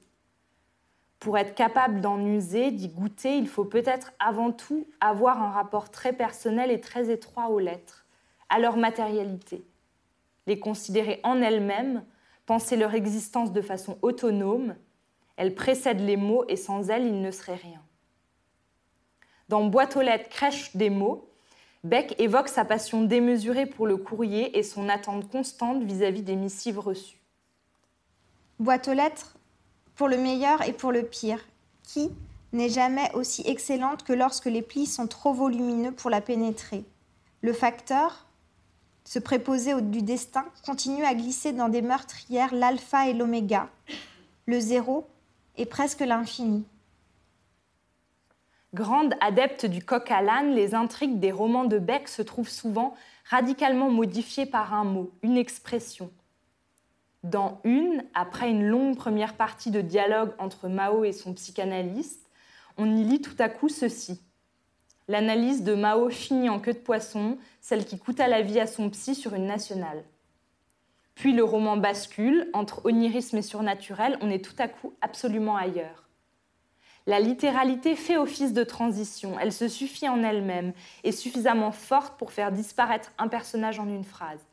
Pour être capable d'en user, d'y goûter, il faut peut-être avant tout avoir un rapport très personnel et très étroit aux lettres, à leur matérialité les considérer en elles-mêmes, penser leur existence de façon autonome. Elles précèdent les mots et sans elles, il ne serait rien. Dans Boîte aux lettres, crèche des mots, Beck évoque sa passion démesurée pour le courrier et son attente constante vis-à-vis des missives reçues. Boîte aux lettres, pour le meilleur et pour le pire, qui n'est jamais aussi excellente que lorsque les plis sont trop volumineux pour la pénétrer. Le facteur, ce préposé du destin continue à glisser dans des meurtrières l'alpha et l'oméga, le zéro et presque l'infini. Grande adepte du coq à l'âne, les intrigues des romans de Beck se trouvent souvent radicalement modifiées par un mot, une expression. Dans Une, après une longue première partie de dialogue entre Mao et son psychanalyste, on y lit tout à coup ceci. L'analyse de Mao finit en queue de poisson, celle qui coûta la vie à son psy sur une nationale. Puis le roman bascule, entre onirisme et surnaturel, on est tout à coup absolument ailleurs. La littéralité fait office de transition, elle se suffit en elle-même, et suffisamment forte pour faire disparaître un personnage en une phrase.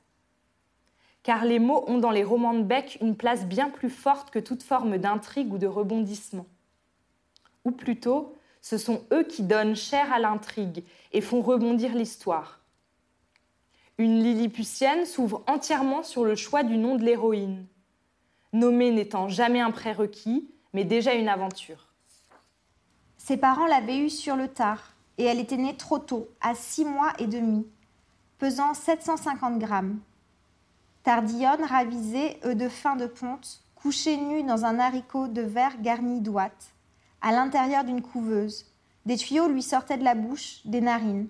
Car les mots ont dans les romans de Beck une place bien plus forte que toute forme d'intrigue ou de rebondissement. Ou plutôt, ce sont eux qui donnent chair à l'intrigue et font rebondir l'histoire. Une Lilliputienne s'ouvre entièrement sur le choix du nom de l'héroïne, nommée n'étant jamais un prérequis, mais déjà une aventure. Ses parents l'avaient eue sur le tard, et elle était née trop tôt, à six mois et demi, pesant 750 grammes. Tardillonne, ravisée, œufs de fin de ponte, couchée nue dans un haricot de verre garni d'ouate à l'intérieur d'une couveuse. Des tuyaux lui sortaient de la bouche, des narines.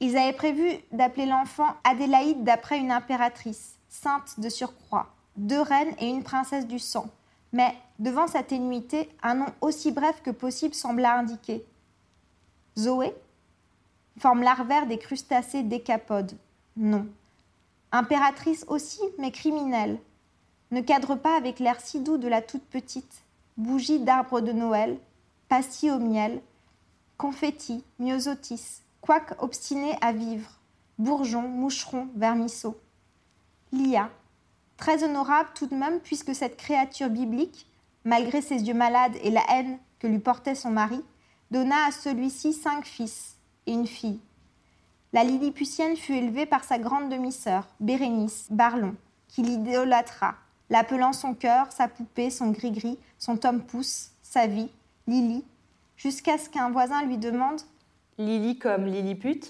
Ils avaient prévu d'appeler l'enfant Adélaïde d'après une impératrice, sainte de surcroît, deux reines et une princesse du sang. Mais, devant sa ténuité, un nom aussi bref que possible sembla indiquer. Zoé? Forme larvaire des crustacés décapodes. Non. Impératrice aussi, mais criminelle. Ne cadre pas avec l'air si doux de la toute petite bougies d'arbres de Noël, pastilles au miel, confettis, myosotis, quoique obstinés à vivre, bourgeons, moucherons, vermisseaux. Lia, très honorable tout de même puisque cette créature biblique, malgré ses yeux malades et la haine que lui portait son mari, donna à celui-ci cinq fils et une fille. La Lilliputienne fut élevée par sa grande demi-sœur, Bérénice Barlon, qui l'idolâtra, l'appelant son cœur, sa poupée, son gris-gris, son tome pouce, sa vie, Lily, jusqu'à ce qu'un voisin lui demande Lily comme Lilliput?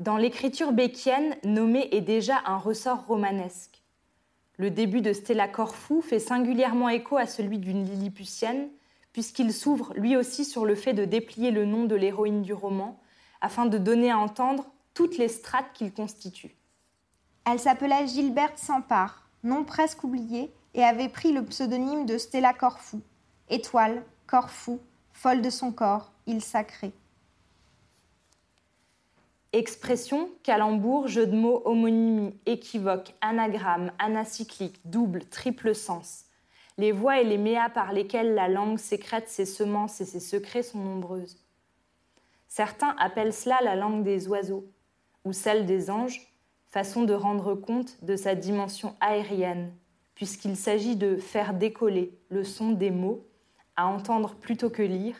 Dans l'écriture béquienne, nommer est déjà un ressort romanesque. Le début de Stella Corfou fait singulièrement écho à celui d'une Lilliputienne, puisqu'il s'ouvre lui aussi sur le fait de déplier le nom de l'héroïne du roman, afin de donner à entendre toutes les strates qu'il constitue. Elle s'appelait Gilberte Sampard, nom presque oublié, et avait pris le pseudonyme de Stella Corfou. Étoile, Corfou, folle de son corps, île sacrée. Expression, calembour, jeu de mots, homonymie, équivoque, anagramme, anacyclique, double, triple sens. Les voies et les méas par lesquelles la langue sécrète ses semences et ses secrets sont nombreuses. Certains appellent cela la langue des oiseaux ou celle des anges, façon de rendre compte de sa dimension aérienne, puisqu'il s'agit de faire décoller le son des mots, à entendre plutôt que lire,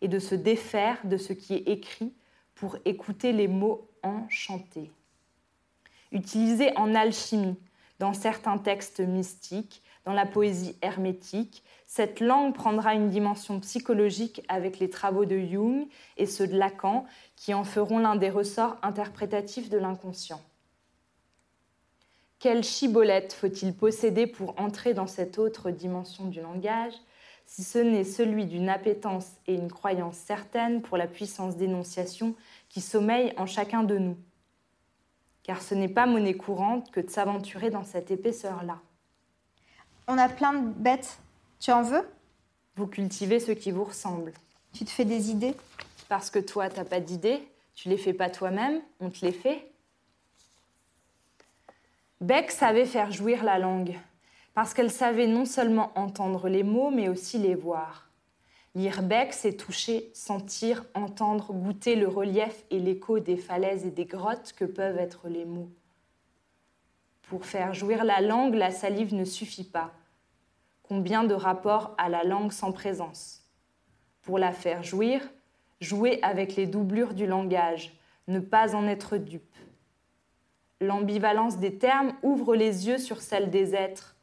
et de se défaire de ce qui est écrit pour écouter les mots enchantés. Utilisé en alchimie, dans certains textes mystiques, dans la poésie hermétique, cette langue prendra une dimension psychologique avec les travaux de Jung et ceux de Lacan, qui en feront l'un des ressorts interprétatifs de l'inconscient. Quelle chibolette faut-il posséder pour entrer dans cette autre dimension du langage, si ce n'est celui d'une appétence et une croyance certaine pour la puissance d'énonciation qui sommeille en chacun de nous? Car ce n'est pas monnaie courante que de s'aventurer dans cette épaisseur-là. On a plein de bêtes. Tu en veux? Vous cultivez ce qui vous ressemble. Tu te fais des idées? Parce que toi, t'as pas d'idées, tu les fais pas toi-même, on te les fait. Beck savait faire jouir la langue, parce qu'elle savait non seulement entendre les mots, mais aussi les voir. Lire Beck, c'est toucher, sentir, entendre, goûter le relief et l'écho des falaises et des grottes que peuvent être les mots. Pour faire jouir la langue, la salive ne suffit pas. Combien de rapports à la langue sans présence? Pour la faire jouir, jouer avec les doublures du langage, ne pas en être dupe. L'ambivalence des termes ouvre les yeux sur celle des êtres.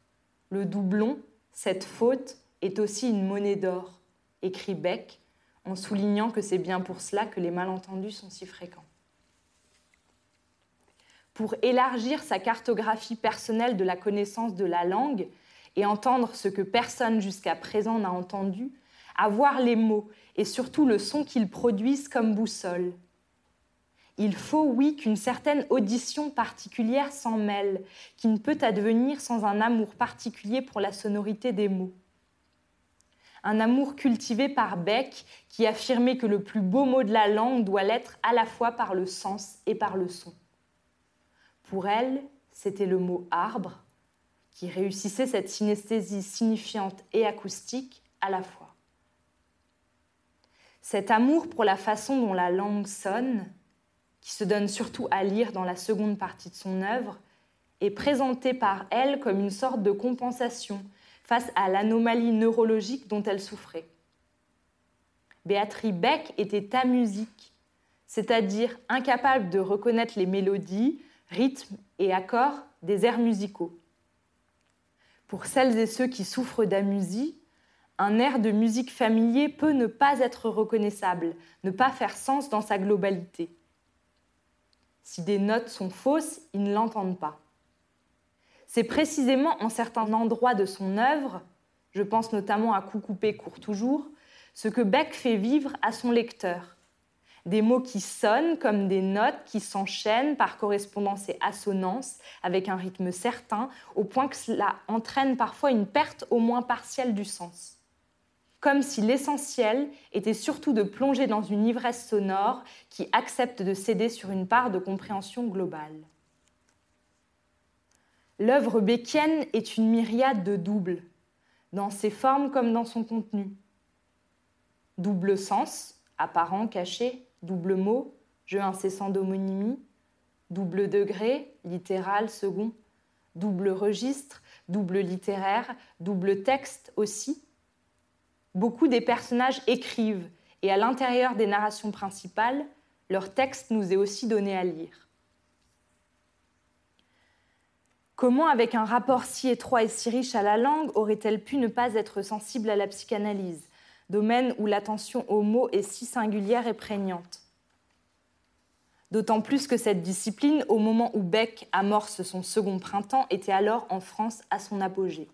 Le doublon, cette faute, est aussi une monnaie d'or, écrit Beck, en soulignant que c'est bien pour cela que les malentendus sont si fréquents. Pour élargir sa cartographie personnelle de la connaissance de la langue et entendre ce que personne jusqu'à présent n'a entendu, avoir les mots et surtout le son qu'ils produisent comme boussole, il faut, oui, qu'une certaine audition particulière s'en mêle, qui ne peut advenir sans un amour particulier pour la sonorité des mots. Un amour cultivé par Beck, qui affirmait que le plus beau mot de la langue doit l'être à la fois par le sens et par le son. Pour elle, c'était le mot arbre, qui réussissait cette synesthésie signifiante et acoustique à la fois. Cet amour pour la façon dont la langue sonne, qui se donne surtout à lire dans la seconde partie de son œuvre, est présenté par elle comme une sorte de compensation face à l'anomalie neurologique dont elle souffrait. Béatrice Beck était amusique, c'est-à-dire incapable de reconnaître les mélodies, rythmes et accords des airs musicaux. Pour celles et ceux qui souffrent d'amusie, un air de musique familier peut ne pas être reconnaissable, ne pas faire sens dans sa globalité. Si des notes sont fausses, ils ne l'entendent pas. C'est précisément en certains endroits de son œuvre, je pense notamment à Coup coupé, court toujours, ce que Beck fait vivre à son lecteur. Des mots qui sonnent comme des notes qui s'enchaînent par correspondance et assonance avec un rythme certain, au point que cela entraîne parfois une perte au moins partielle du sens comme si l'essentiel était surtout de plonger dans une ivresse sonore qui accepte de céder sur une part de compréhension globale. L'œuvre béquienne est une myriade de doubles, dans ses formes comme dans son contenu. Double sens, apparent, caché, double mot, jeu incessant d'homonymie, double degré, littéral, second, double registre, double littéraire, double texte aussi, Beaucoup des personnages écrivent, et à l'intérieur des narrations principales, leur texte nous est aussi donné à lire. Comment, avec un rapport si étroit et si riche à la langue, aurait-elle pu ne pas être sensible à la psychanalyse, domaine où l'attention aux mots est si singulière et prégnante D'autant plus que cette discipline, au moment où Beck amorce son second printemps, était alors en France à son apogée.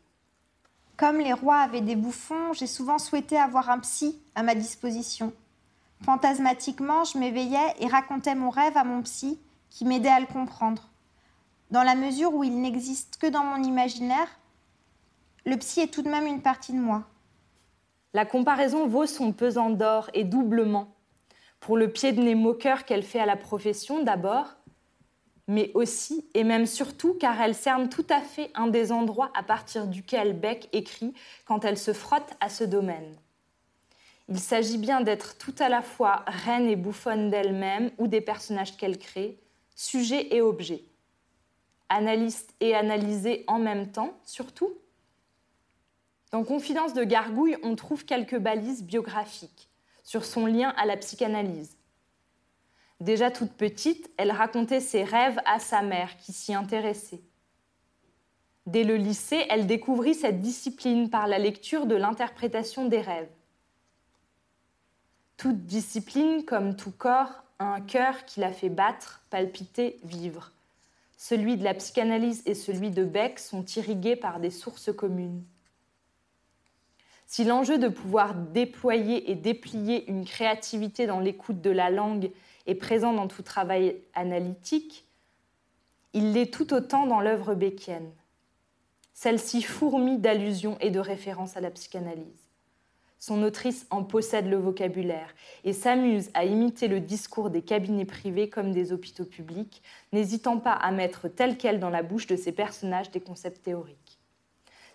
Comme les rois avaient des bouffons, j'ai souvent souhaité avoir un psy à ma disposition. Fantasmatiquement, je m'éveillais et racontais mon rêve à mon psy, qui m'aidait à le comprendre. Dans la mesure où il n'existe que dans mon imaginaire, le psy est tout de même une partie de moi. La comparaison vaut son pesant d'or et doublement pour le pied de nez moqueur qu'elle fait à la profession d'abord, mais aussi et même surtout car elle cerne tout à fait un des endroits à partir duquel Beck écrit quand elle se frotte à ce domaine. Il s'agit bien d'être tout à la fois reine et bouffonne d'elle-même ou des personnages qu'elle crée, sujet et objet. Analyste et analysé en même temps, surtout. Dans Confidence de Gargouille, on trouve quelques balises biographiques sur son lien à la psychanalyse. Déjà toute petite, elle racontait ses rêves à sa mère qui s'y intéressait. Dès le lycée, elle découvrit cette discipline par la lecture de l'interprétation des rêves. Toute discipline, comme tout corps, a un cœur qui la fait battre, palpiter, vivre. Celui de la psychanalyse et celui de Beck sont irrigués par des sources communes. Si l'enjeu de pouvoir déployer et déplier une créativité dans l'écoute de la langue est présent dans tout travail analytique, il l'est tout autant dans l'œuvre beckienne. Celle-ci fourmille d'allusions et de références à la psychanalyse. Son autrice en possède le vocabulaire et s'amuse à imiter le discours des cabinets privés comme des hôpitaux publics, n'hésitant pas à mettre tel quel dans la bouche de ses personnages des concepts théoriques.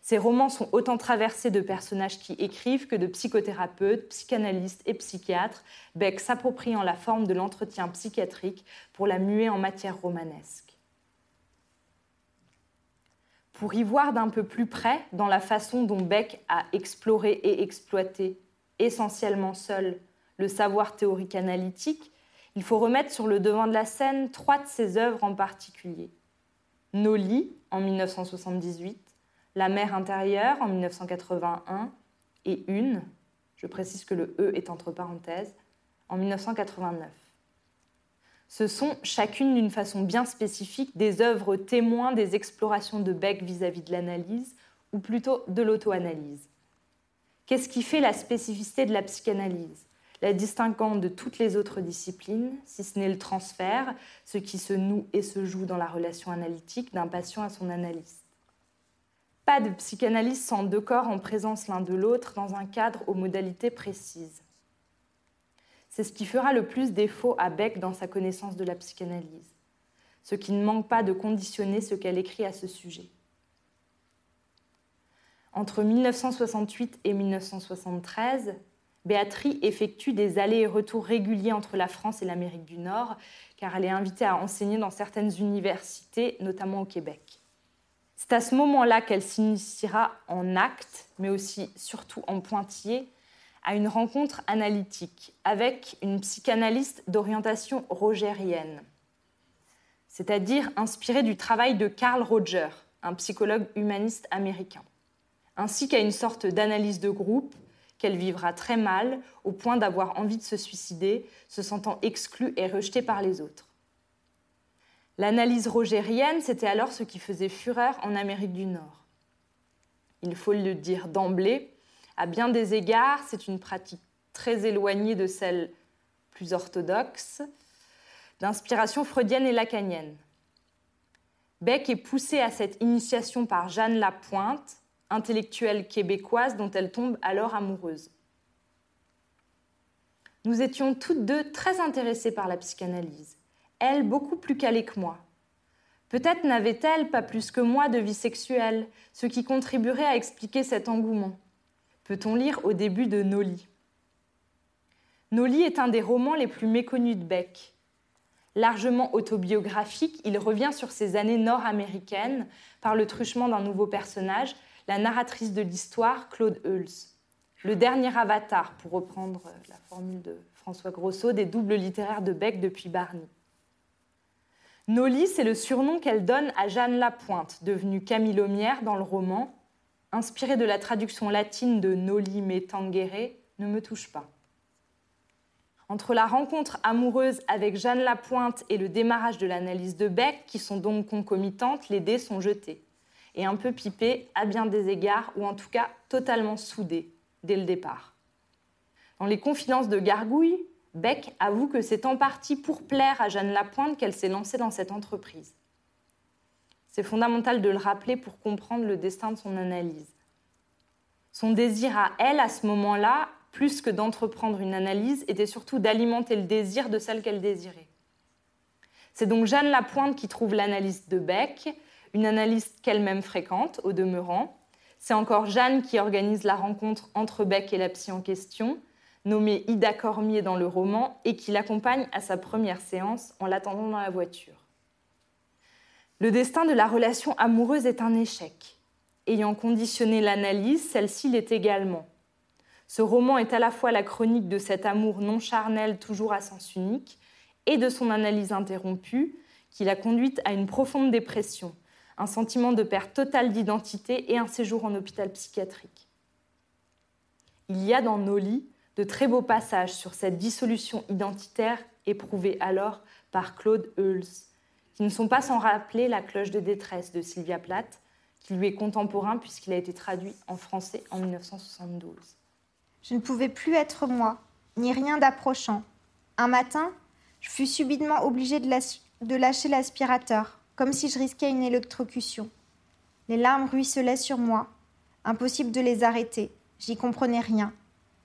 Ses romans sont autant traversés de personnages qui écrivent que de psychothérapeutes, psychanalystes et psychiatres, Beck s'appropriant la forme de l'entretien psychiatrique pour la muer en matière romanesque pour y voir d'un peu plus près dans la façon dont Beck a exploré et exploité, essentiellement seul, le savoir théorique analytique, il faut remettre sur le devant de la scène trois de ses œuvres en particulier. Noli en 1978, La mer intérieure en 1981 et Une, je précise que le E est entre parenthèses, en 1989. Ce sont, chacune d'une façon bien spécifique, des œuvres témoins des explorations de Beck vis-à-vis de l'analyse, ou plutôt de l'auto-analyse. Qu'est-ce qui fait la spécificité de la psychanalyse? La distinguant de toutes les autres disciplines, si ce n'est le transfert, ce qui se noue et se joue dans la relation analytique d'un patient à son analyste. De psychanalyse sans deux corps en présence l'un de l'autre dans un cadre aux modalités précises. C'est ce qui fera le plus défaut à Beck dans sa connaissance de la psychanalyse, ce qui ne manque pas de conditionner ce qu'elle écrit à ce sujet. Entre 1968 et 1973, Béatrice effectue des allers et retours réguliers entre la France et l'Amérique du Nord, car elle est invitée à enseigner dans certaines universités, notamment au Québec. C'est à ce moment-là qu'elle s'initiera en acte, mais aussi surtout en pointillé, à une rencontre analytique avec une psychanalyste d'orientation rogérienne, c'est-à-dire inspirée du travail de Carl Roger, un psychologue humaniste américain, ainsi qu'à une sorte d'analyse de groupe qu'elle vivra très mal au point d'avoir envie de se suicider, se sentant exclue et rejetée par les autres. L'analyse rogérienne, c'était alors ce qui faisait fureur en Amérique du Nord. Il faut le dire d'emblée, à bien des égards, c'est une pratique très éloignée de celle plus orthodoxe, d'inspiration freudienne et lacanienne. Beck est poussée à cette initiation par Jeanne Lapointe, intellectuelle québécoise dont elle tombe alors amoureuse. Nous étions toutes deux très intéressées par la psychanalyse, elle beaucoup plus calée que moi. Peut-être n'avait-elle pas plus que moi de vie sexuelle, ce qui contribuerait à expliquer cet engouement peut-on lire au début de Noli? Noli est un des romans les plus méconnus de Beck. Largement autobiographique, il revient sur ses années nord-américaines par le truchement d'un nouveau personnage, la narratrice de l'histoire, Claude Hulse. Le dernier avatar, pour reprendre la formule de François Grosso, des doubles littéraires de Beck depuis Barney. Noli, c'est le surnom qu'elle donne à Jeanne Lapointe, devenue Camille Aumière dans le roman, inspiré de la traduction latine de Noli me tangere, ne me touche pas. Entre la rencontre amoureuse avec Jeanne Lapointe et le démarrage de l'analyse de Beck, qui sont donc concomitantes, les dés sont jetés. Et un peu pipés à bien des égards, ou en tout cas totalement soudés dès le départ. Dans les confidences de Gargouille, Beck avoue que c'est en partie pour plaire à Jeanne Lapointe qu'elle s'est lancée dans cette entreprise. C'est fondamental de le rappeler pour comprendre le destin de son analyse. Son désir à elle, à ce moment-là, plus que d'entreprendre une analyse, était surtout d'alimenter le désir de celle qu'elle désirait. C'est donc Jeanne Lapointe qui trouve l'analyse de Beck, une analyse qu'elle-même fréquente, au demeurant. C'est encore Jeanne qui organise la rencontre entre Beck et la psy en question, nommée Ida Cormier dans le roman, et qui l'accompagne à sa première séance en l'attendant dans la voiture. Le destin de la relation amoureuse est un échec. Ayant conditionné l'analyse, celle-ci l'est également. Ce roman est à la fois la chronique de cet amour non charnel toujours à sens unique et de son analyse interrompue qui l'a conduite à une profonde dépression, un sentiment de perte totale d'identité et un séjour en hôpital psychiatrique. Il y a dans nos lits de très beaux passages sur cette dissolution identitaire éprouvée alors par Claude Heuls, qui ne sont pas sans rappeler la cloche de détresse de Sylvia Plath, qui lui est contemporain puisqu'il a été traduit en français en 1972. Je ne pouvais plus être moi, ni rien d'approchant. Un matin, je fus subitement obligée de, lâcher l'aspirateur, comme si je risquais une électrocution. Les larmes ruisselaient sur moi. Impossible de les arrêter. J'y comprenais rien.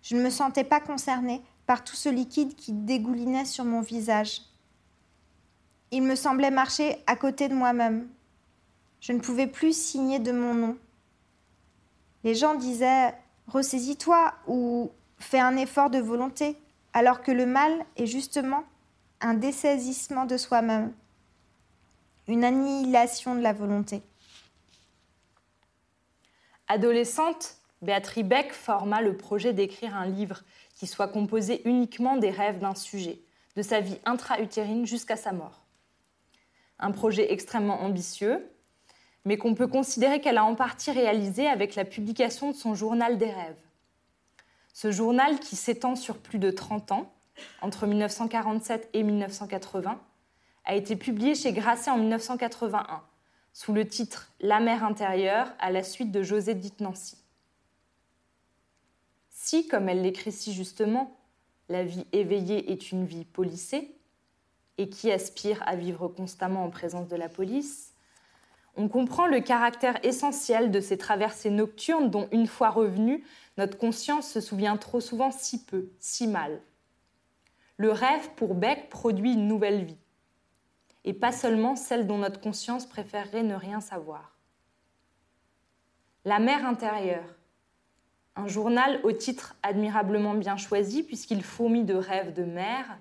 Je ne me sentais pas concernée par tout ce liquide qui dégoulinait sur mon visage. Il me semblait marcher à côté de moi-même. Je ne pouvais plus signer de mon nom. Les gens disaient ressaisis-toi ou fais un effort de volonté, alors que le mal est justement un dessaisissement de soi-même, une annihilation de la volonté. Adolescente, Béatrice Beck forma le projet d'écrire un livre qui soit composé uniquement des rêves d'un sujet, de sa vie intra-utérine jusqu'à sa mort. Un projet extrêmement ambitieux, mais qu'on peut considérer qu'elle a en partie réalisé avec la publication de son journal des rêves. Ce journal, qui s'étend sur plus de 30 ans, entre 1947 et 1980, a été publié chez Grasset en 1981, sous le titre La mer intérieure, à la suite de José Dite Nancy. Si, comme elle l'écrit si justement, la vie éveillée est une vie policée, et qui aspire à vivre constamment en présence de la police, on comprend le caractère essentiel de ces traversées nocturnes dont, une fois revenue, notre conscience se souvient trop souvent si peu, si mal. Le rêve, pour Beck, produit une nouvelle vie, et pas seulement celle dont notre conscience préférerait ne rien savoir. La mer intérieure, un journal au titre admirablement bien choisi puisqu'il fourmille de rêves de mer,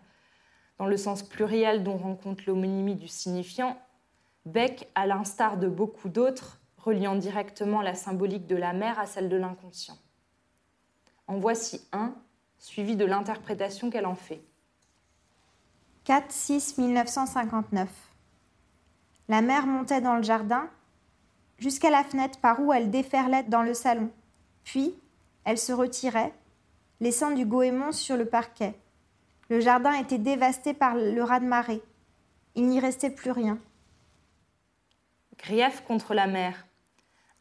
dans le sens pluriel dont rencontre l'homonymie du signifiant, Beck, à l'instar de beaucoup d'autres, reliant directement la symbolique de la mer à celle de l'inconscient. En voici un, suivi de l'interprétation qu'elle en fait. 4-6-1959. La mère montait dans le jardin jusqu'à la fenêtre par où elle déferlait dans le salon. Puis, elle se retirait, laissant du goémon sur le parquet. Le jardin était dévasté par le raz-de-marée. Il n'y restait plus rien. Grief contre la mère.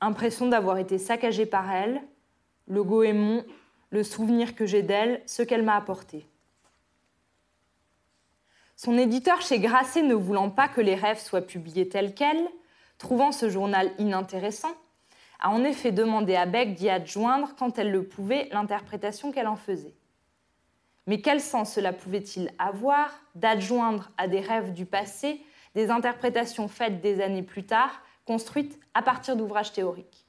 Impression d'avoir été saccagée par elle. Le goémon, le souvenir que j'ai d'elle, ce qu'elle m'a apporté. Son éditeur chez Grasset ne voulant pas que les rêves soient publiés tels quels, trouvant ce journal inintéressant, a en effet demandé à Beck d'y adjoindre, quand elle le pouvait, l'interprétation qu'elle en faisait. Mais quel sens cela pouvait-il avoir d'adjoindre à des rêves du passé des interprétations faites des années plus tard, construites à partir d'ouvrages théoriques?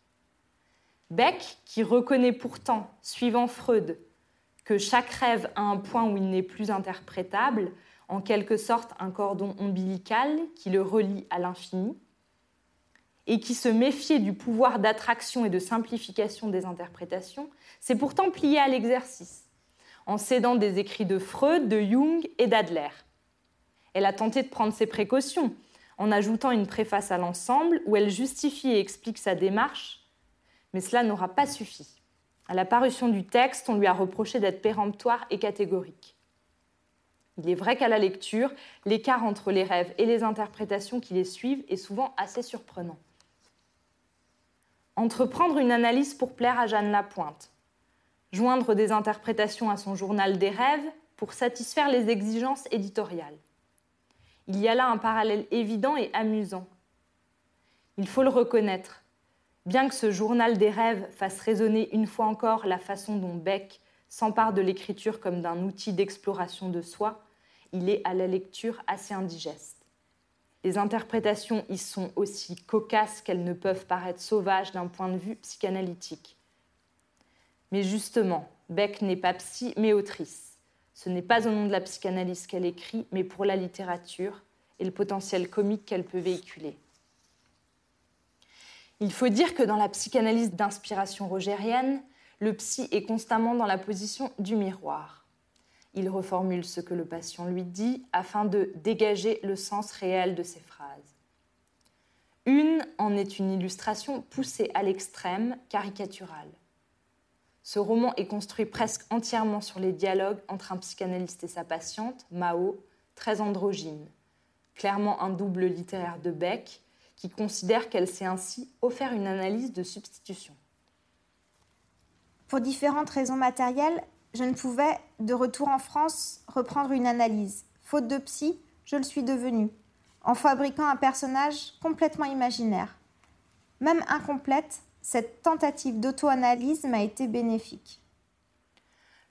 Beck, qui reconnaît pourtant, suivant Freud, que chaque rêve a un point où il n'est plus interprétable, en quelque sorte un cordon ombilical qui le relie à l'infini, et qui se méfiait du pouvoir d'attraction et de simplification des interprétations, s'est pourtant plié à l'exercice, en cédant des écrits de Freud, de Jung et d'Adler. Elle a tenté de prendre ses précautions en ajoutant une préface à l'ensemble où elle justifie et explique sa démarche, mais cela n'aura pas suffi. À la parution du texte, on lui a reproché d'être péremptoire et catégorique. Il est vrai qu'à la lecture, l'écart entre les rêves et les interprétations qui les suivent est souvent assez surprenant. Entreprendre une analyse pour plaire à Jeanne Lapointe, joindre des interprétations à son journal des rêves pour satisfaire les exigences éditoriales. Il y a là un parallèle évident et amusant. Il faut le reconnaître. Bien que ce journal des rêves fasse résonner une fois encore la façon dont Beck s'empare de l'écriture comme d'un outil d'exploration de soi, il est à la lecture assez indigeste. Les interprétations y sont aussi cocasses qu'elles ne peuvent paraître sauvages d'un point de vue psychanalytique. Mais justement, Beck n'est pas psy, mais autrice. Ce n'est pas au nom de la psychanalyse qu'elle écrit, mais pour la littérature et le potentiel comique qu'elle peut véhiculer. Il faut dire que dans la psychanalyse d'inspiration rogérienne, le psy est constamment dans la position du miroir. Il reformule ce que le patient lui dit afin de dégager le sens réel de ses phrases. Une en est une illustration poussée à l'extrême, caricaturale. Ce roman est construit presque entièrement sur les dialogues entre un psychanalyste et sa patiente, Mao, très androgyne, clairement un double littéraire de Beck, qui considère qu'elle s'est ainsi offert une analyse de substitution. Pour différentes raisons matérielles, je ne pouvais, de retour en France, reprendre une analyse. Faute de psy, je le suis devenue, en fabriquant un personnage complètement imaginaire. Même incomplète, cette tentative d'auto-analyse m'a été bénéfique.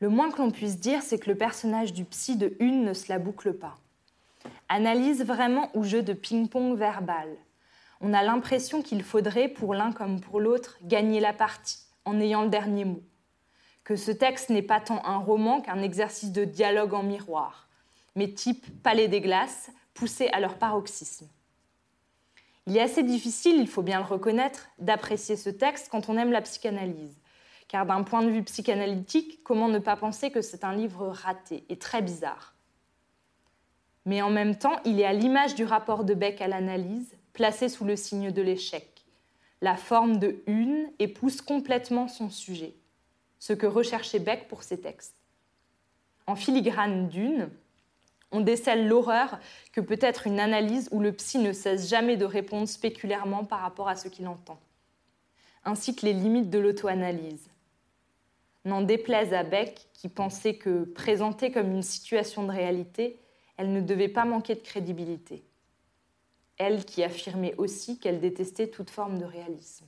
Le moins que l'on puisse dire, c'est que le personnage du psy de Une ne se la boucle pas. Analyse vraiment ou jeu de ping-pong verbal. On a l'impression qu'il faudrait, pour l'un comme pour l'autre, gagner la partie en ayant le dernier mot. Que ce texte n'est pas tant un roman qu'un exercice de dialogue en miroir, mais type Palais des Glaces, poussé à leur paroxysme. Il est assez difficile, il faut bien le reconnaître, d'apprécier ce texte quand on aime la psychanalyse. Car d'un point de vue psychanalytique, comment ne pas penser que c'est un livre raté et très bizarre? Mais en même temps, il est à l'image du rapport de Beck à l'analyse, placé sous le signe de l'échec la forme de une épouse complètement son sujet, ce que recherchait Beck pour ses textes. En filigrane d'une, on décèle l'horreur que peut être une analyse où le psy ne cesse jamais de répondre spéculairement par rapport à ce qu'il entend, ainsi que les limites de l'auto-analyse. N'en déplaise à Beck qui pensait que, présentée comme une situation de réalité, elle ne devait pas manquer de crédibilité elle qui affirmait aussi qu'elle détestait toute forme de réalisme.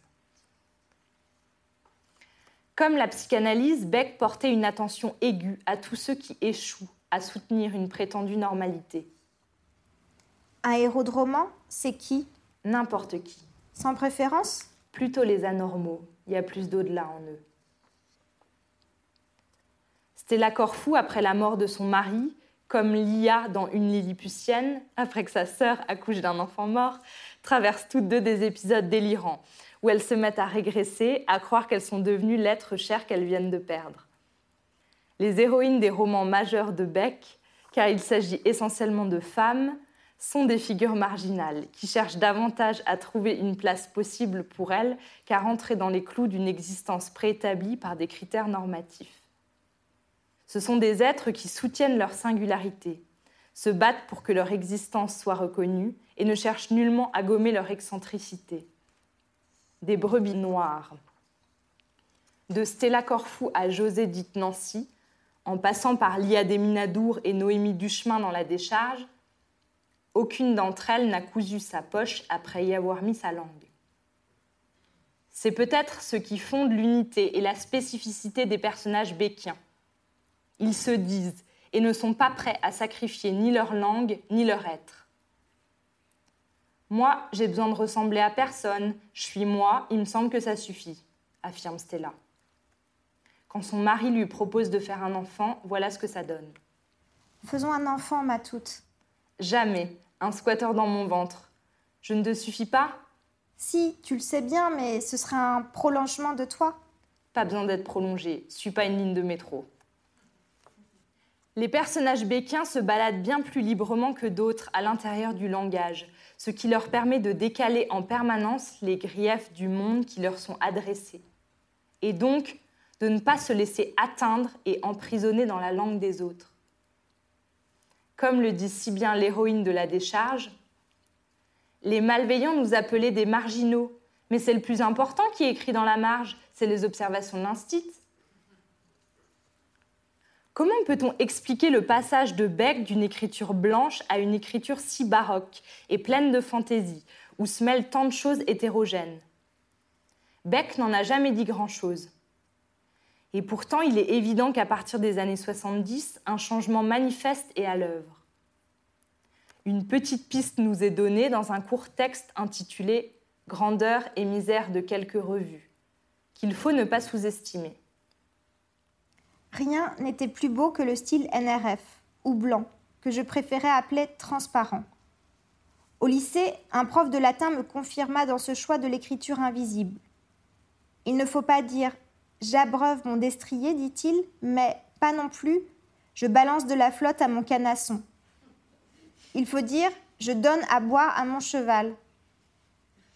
Comme la psychanalyse, Beck portait une attention aiguë à tous ceux qui échouent à soutenir une prétendue normalité. Un héros de roman, c'est qui? N'importe qui. Sans préférence? Plutôt les anormaux. Il y a plus d'au-delà en eux. Stella Corfou, après la mort de son mari, comme Lia dans Une Lilliputienne, après que sa sœur accouche d'un enfant mort, traversent toutes deux des épisodes délirants, où elles se mettent à régresser, à croire qu'elles sont devenues l'être cher qu'elles viennent de perdre. Les héroïnes des romans majeurs de Beck, car il s'agit essentiellement de femmes, sont des figures marginales qui cherchent davantage à trouver une place possible pour elles qu'à rentrer dans les clous d'une existence préétablie par des critères normatifs. Ce sont des êtres qui soutiennent leur singularité, se battent pour que leur existence soit reconnue et ne cherchent nullement à gommer leur excentricité. Des brebis noires. De Stella Corfou à José dite Nancy, en passant par Lia Minadour et Noémie Duchemin dans la décharge, aucune d'entre elles n'a cousu sa poche après y avoir mis sa langue. C'est peut-être ce qui fonde l'unité et la spécificité des personnages béquiens. Ils se disent et ne sont pas prêts à sacrifier ni leur langue ni leur être. Moi, j'ai besoin de ressembler à personne, je suis moi, il me semble que ça suffit, affirme Stella. Quand son mari lui propose de faire un enfant, voilà ce que ça donne. Faisons un enfant, ma toute. Jamais, un squatter dans mon ventre. Je ne te suffis pas? Si, tu le sais bien, mais ce serait un prolongement de toi. Pas besoin d'être prolongé, je suis pas une ligne de métro. Les personnages béquins se baladent bien plus librement que d'autres à l'intérieur du langage, ce qui leur permet de décaler en permanence les griefs du monde qui leur sont adressés, et donc de ne pas se laisser atteindre et emprisonner dans la langue des autres. comme le dit si bien l'héroïne de la décharge. Les malveillants nous appelaient des marginaux, mais c'est le plus important qui est écrit dans la marge, c'est les observations de. Comment peut-on expliquer le passage de Beck d'une écriture blanche à une écriture si baroque et pleine de fantaisie, où se mêlent tant de choses hétérogènes? Beck n'en a jamais dit grand-chose. Et pourtant, il est évident qu'à partir des années 70, un changement manifeste est à l'œuvre. Une petite piste nous est donnée dans un court texte intitulé Grandeur et misère de quelques revues, qu'il faut ne pas sous-estimer. Rien n'était plus beau que le style NRF, ou blanc, que je préférais appeler transparent. Au lycée, un prof de latin me confirma dans ce choix de l'écriture invisible. Il ne faut pas dire j'abreuve mon destrier, dit-il, mais pas non plus je balance de la flotte à mon canasson. Il faut dire je donne à boire à mon cheval.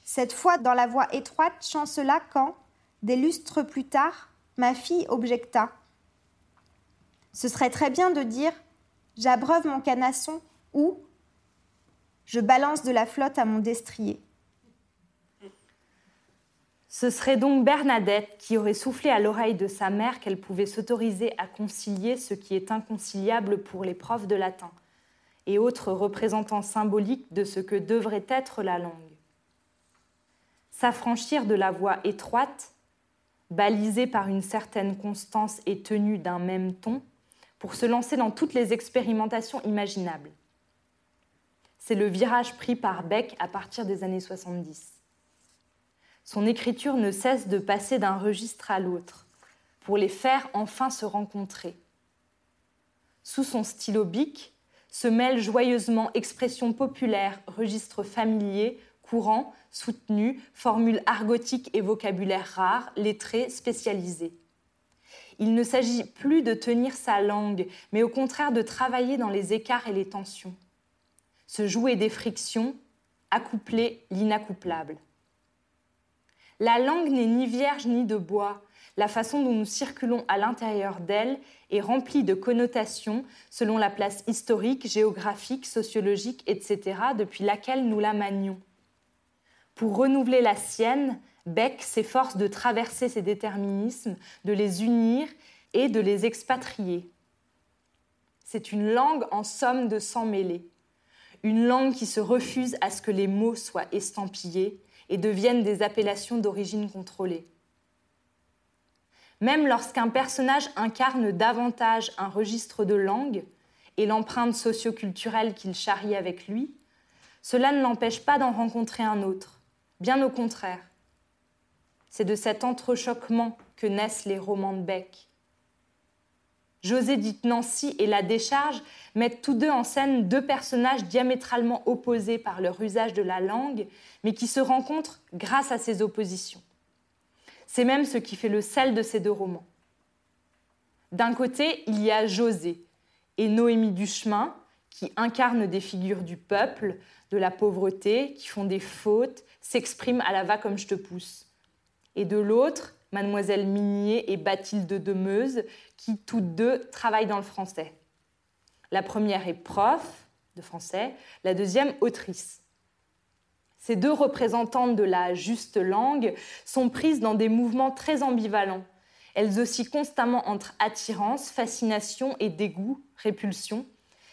Cette fois, dans la voix étroite, chancela quand, des lustres plus tard, ma fille objecta. Ce serait très bien de dire J'abreuve mon canasson ou Je balance de la flotte à mon destrier. Ce serait donc Bernadette qui aurait soufflé à l'oreille de sa mère qu'elle pouvait s'autoriser à concilier ce qui est inconciliable pour les profs de latin et autres représentants symboliques de ce que devrait être la langue. S'affranchir de la voie étroite, balisée par une certaine constance et tenue d'un même ton, pour se lancer dans toutes les expérimentations imaginables. C'est le virage pris par Beck à partir des années 70. Son écriture ne cesse de passer d'un registre à l'autre, pour les faire enfin se rencontrer. Sous son stylo bic se mêlent joyeusement expressions populaires, registres familiers, courants, soutenus, formules argotiques et vocabulaire rares, lettrés, spécialisés. Il ne s'agit plus de tenir sa langue, mais au contraire de travailler dans les écarts et les tensions. Se jouer des frictions, accoupler l'inaccouplable. La langue n'est ni vierge ni de bois. La façon dont nous circulons à l'intérieur d'elle est remplie de connotations selon la place historique, géographique, sociologique, etc., depuis laquelle nous la manions. Pour renouveler la sienne, Beck s'efforce de traverser ces déterminismes, de les unir et de les expatrier. C'est une langue en somme de sang mêlé, une langue qui se refuse à ce que les mots soient estampillés et deviennent des appellations d'origine contrôlée. Même lorsqu'un personnage incarne davantage un registre de langue et l'empreinte socioculturelle qu'il charrie avec lui, cela ne l'empêche pas d'en rencontrer un autre, bien au contraire. C'est de cet entrechoquement que naissent les romans de Beck. José dit Nancy et La Décharge mettent tous deux en scène deux personnages diamétralement opposés par leur usage de la langue, mais qui se rencontrent grâce à ces oppositions. C'est même ce qui fait le sel de ces deux romans. D'un côté, il y a José et Noémie Duchemin, qui incarnent des figures du peuple, de la pauvreté, qui font des fautes, s'expriment à la va comme je te pousse et de l'autre, mademoiselle Minier et Bathilde Demeuse, qui toutes deux travaillent dans le français. La première est prof de français, la deuxième autrice. Ces deux représentantes de la juste langue sont prises dans des mouvements très ambivalents. Elles oscillent constamment entre attirance, fascination et dégoût, répulsion,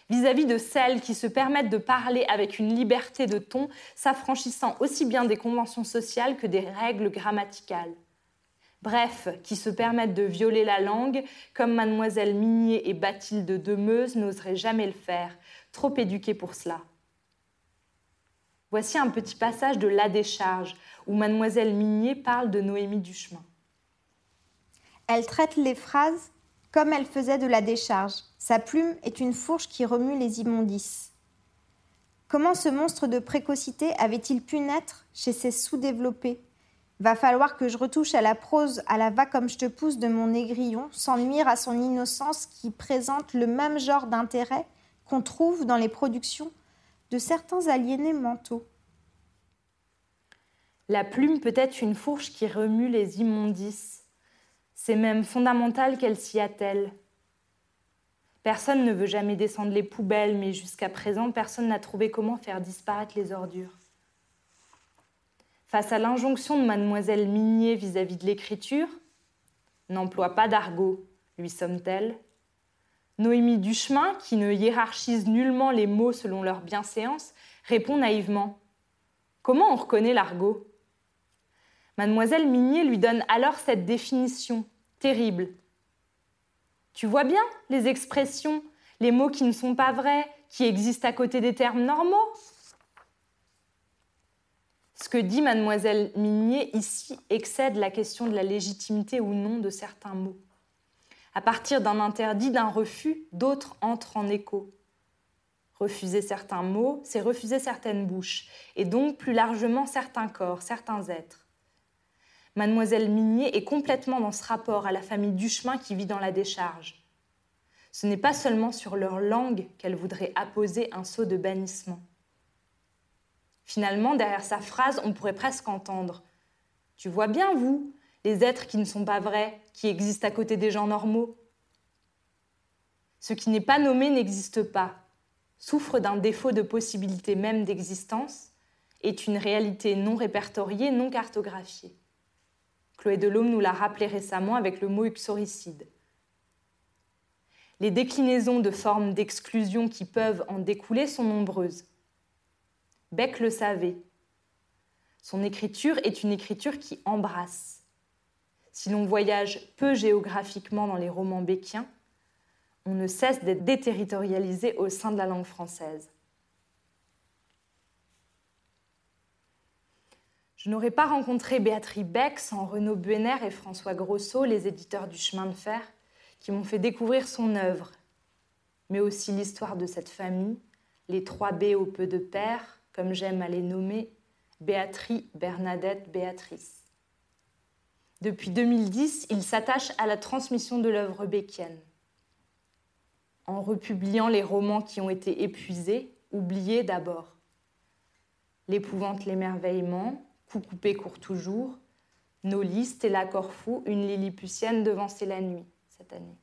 vis-à-vis -vis de celles qui se permettent de parler avec une liberté de ton s'affranchissant aussi bien des conventions sociales que des règles grammaticales. Bref, qui se permettent de violer la langue, comme mademoiselle Minier et Bathilde Demeuse n'oseraient jamais le faire, trop éduquées pour cela. Voici un petit passage de La décharge, où mademoiselle Minier parle de Noémie Duchemin. Elle traite les phrases comme elle faisait de la décharge. Sa plume est une fourche qui remue les immondices. Comment ce monstre de précocité avait-il pu naître chez ces sous-développés? Va falloir que je retouche à la prose à la va comme je te pousse de mon négrillon, sans nuire à son innocence qui présente le même genre d'intérêt qu'on trouve dans les productions de certains aliénés mentaux. La plume peut être une fourche qui remue les immondices. C'est même fondamental qu'elle s'y attelle. Personne ne veut jamais descendre les poubelles, mais jusqu'à présent, personne n'a trouvé comment faire disparaître les ordures. Face à l'injonction de mademoiselle Minier vis-à-vis de l'écriture, n'emploie pas d'argot, lui somme-t-elle. Noémie Duchemin, qui ne hiérarchise nullement les mots selon leur bienséance, répond naïvement Comment on reconnaît l'argot? Mademoiselle Minier lui donne alors cette définition terrible. Tu vois bien les expressions, les mots qui ne sont pas vrais, qui existent à côté des termes normaux Ce que dit mademoiselle Minier ici excède la question de la légitimité ou non de certains mots. À partir d'un interdit, d'un refus, d'autres entrent en écho. Refuser certains mots, c'est refuser certaines bouches, et donc plus largement certains corps, certains êtres. Mademoiselle Minier est complètement dans ce rapport à la famille Duchemin qui vit dans la décharge. Ce n'est pas seulement sur leur langue qu'elle voudrait apposer un sceau de bannissement. Finalement, derrière sa phrase, on pourrait presque entendre Tu vois bien, vous, les êtres qui ne sont pas vrais, qui existent à côté des gens normaux. Ce qui n'est pas nommé n'existe pas, souffre d'un défaut de possibilité même d'existence, est une réalité non répertoriée, non cartographiée. Chloé Delhomme nous l'a rappelé récemment avec le mot uxoricide. Les déclinaisons de formes d'exclusion qui peuvent en découler sont nombreuses. Beck le savait. Son écriture est une écriture qui embrasse. Si l'on voyage peu géographiquement dans les romans béckiens, on ne cesse d'être déterritorialisé au sein de la langue française. Je n'aurais pas rencontré Béatrice Beck sans Renaud Buener et François Grosso, les éditeurs du chemin de fer, qui m'ont fait découvrir son œuvre, mais aussi l'histoire de cette famille, les trois B au peu de père, comme j'aime à les nommer, Béatrice, Bernadette, Béatrice. Depuis 2010, il s'attache à la transmission de l'œuvre béckienne. En republiant les romans qui ont été épuisés, oubliés d'abord. L'épouvante, l'émerveillement, Coup coupé court toujours, Nos listes et la Corfou, une Lilliputienne devancer la nuit cette année.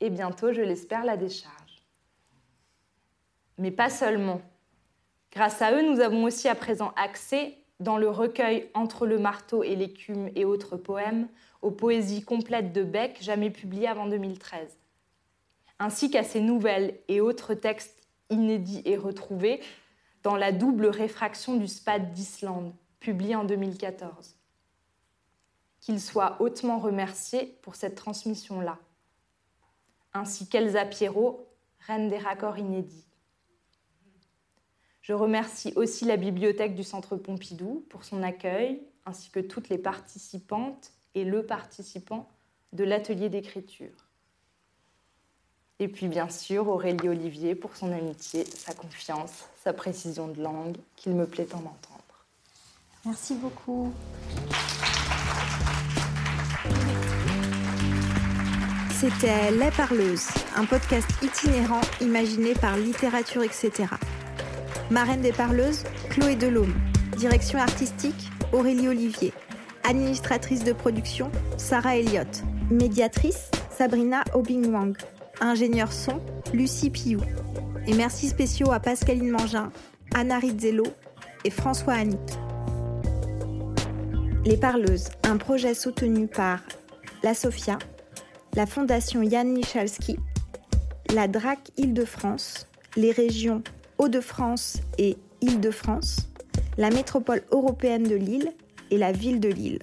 Et bientôt, je l'espère, la décharge. Mais pas seulement. Grâce à eux, nous avons aussi à présent accès, dans le recueil Entre le marteau et l'écume et autres poèmes, aux poésies complètes de Beck, jamais publiées avant 2013, ainsi qu'à ses nouvelles et autres textes inédits et retrouvés, dans la double réfraction du SPAD d'Islande, publié en 2014. Qu'il soit hautement remercié pour cette transmission-là, ainsi qu'Elsa Pierrot, reine des raccords inédits. Je remercie aussi la bibliothèque du Centre Pompidou pour son accueil, ainsi que toutes les participantes et le participant de l'atelier d'écriture. Et puis bien sûr Aurélie Olivier pour son amitié, sa confiance, sa précision de langue qu'il me plaît tant d'entendre. Merci beaucoup. C'était Les Parleuses, un podcast itinérant imaginé par Littérature, etc. Marraine des Parleuses, Chloé Delhomme. Direction artistique, Aurélie Olivier. Administratrice de production, Sarah Elliott. Médiatrice, Sabrina Obingwang ingénieur son, Lucie Piou. Et merci spéciaux à Pascaline Mangin, Anna Rizzello et François Annick. Les Parleuses, un projet soutenu par la Sofia, la Fondation Yann Michalski, la DRAC Île-de-France, les régions Hauts-de-France et Île-de-France, la métropole européenne de Lille et la ville de Lille.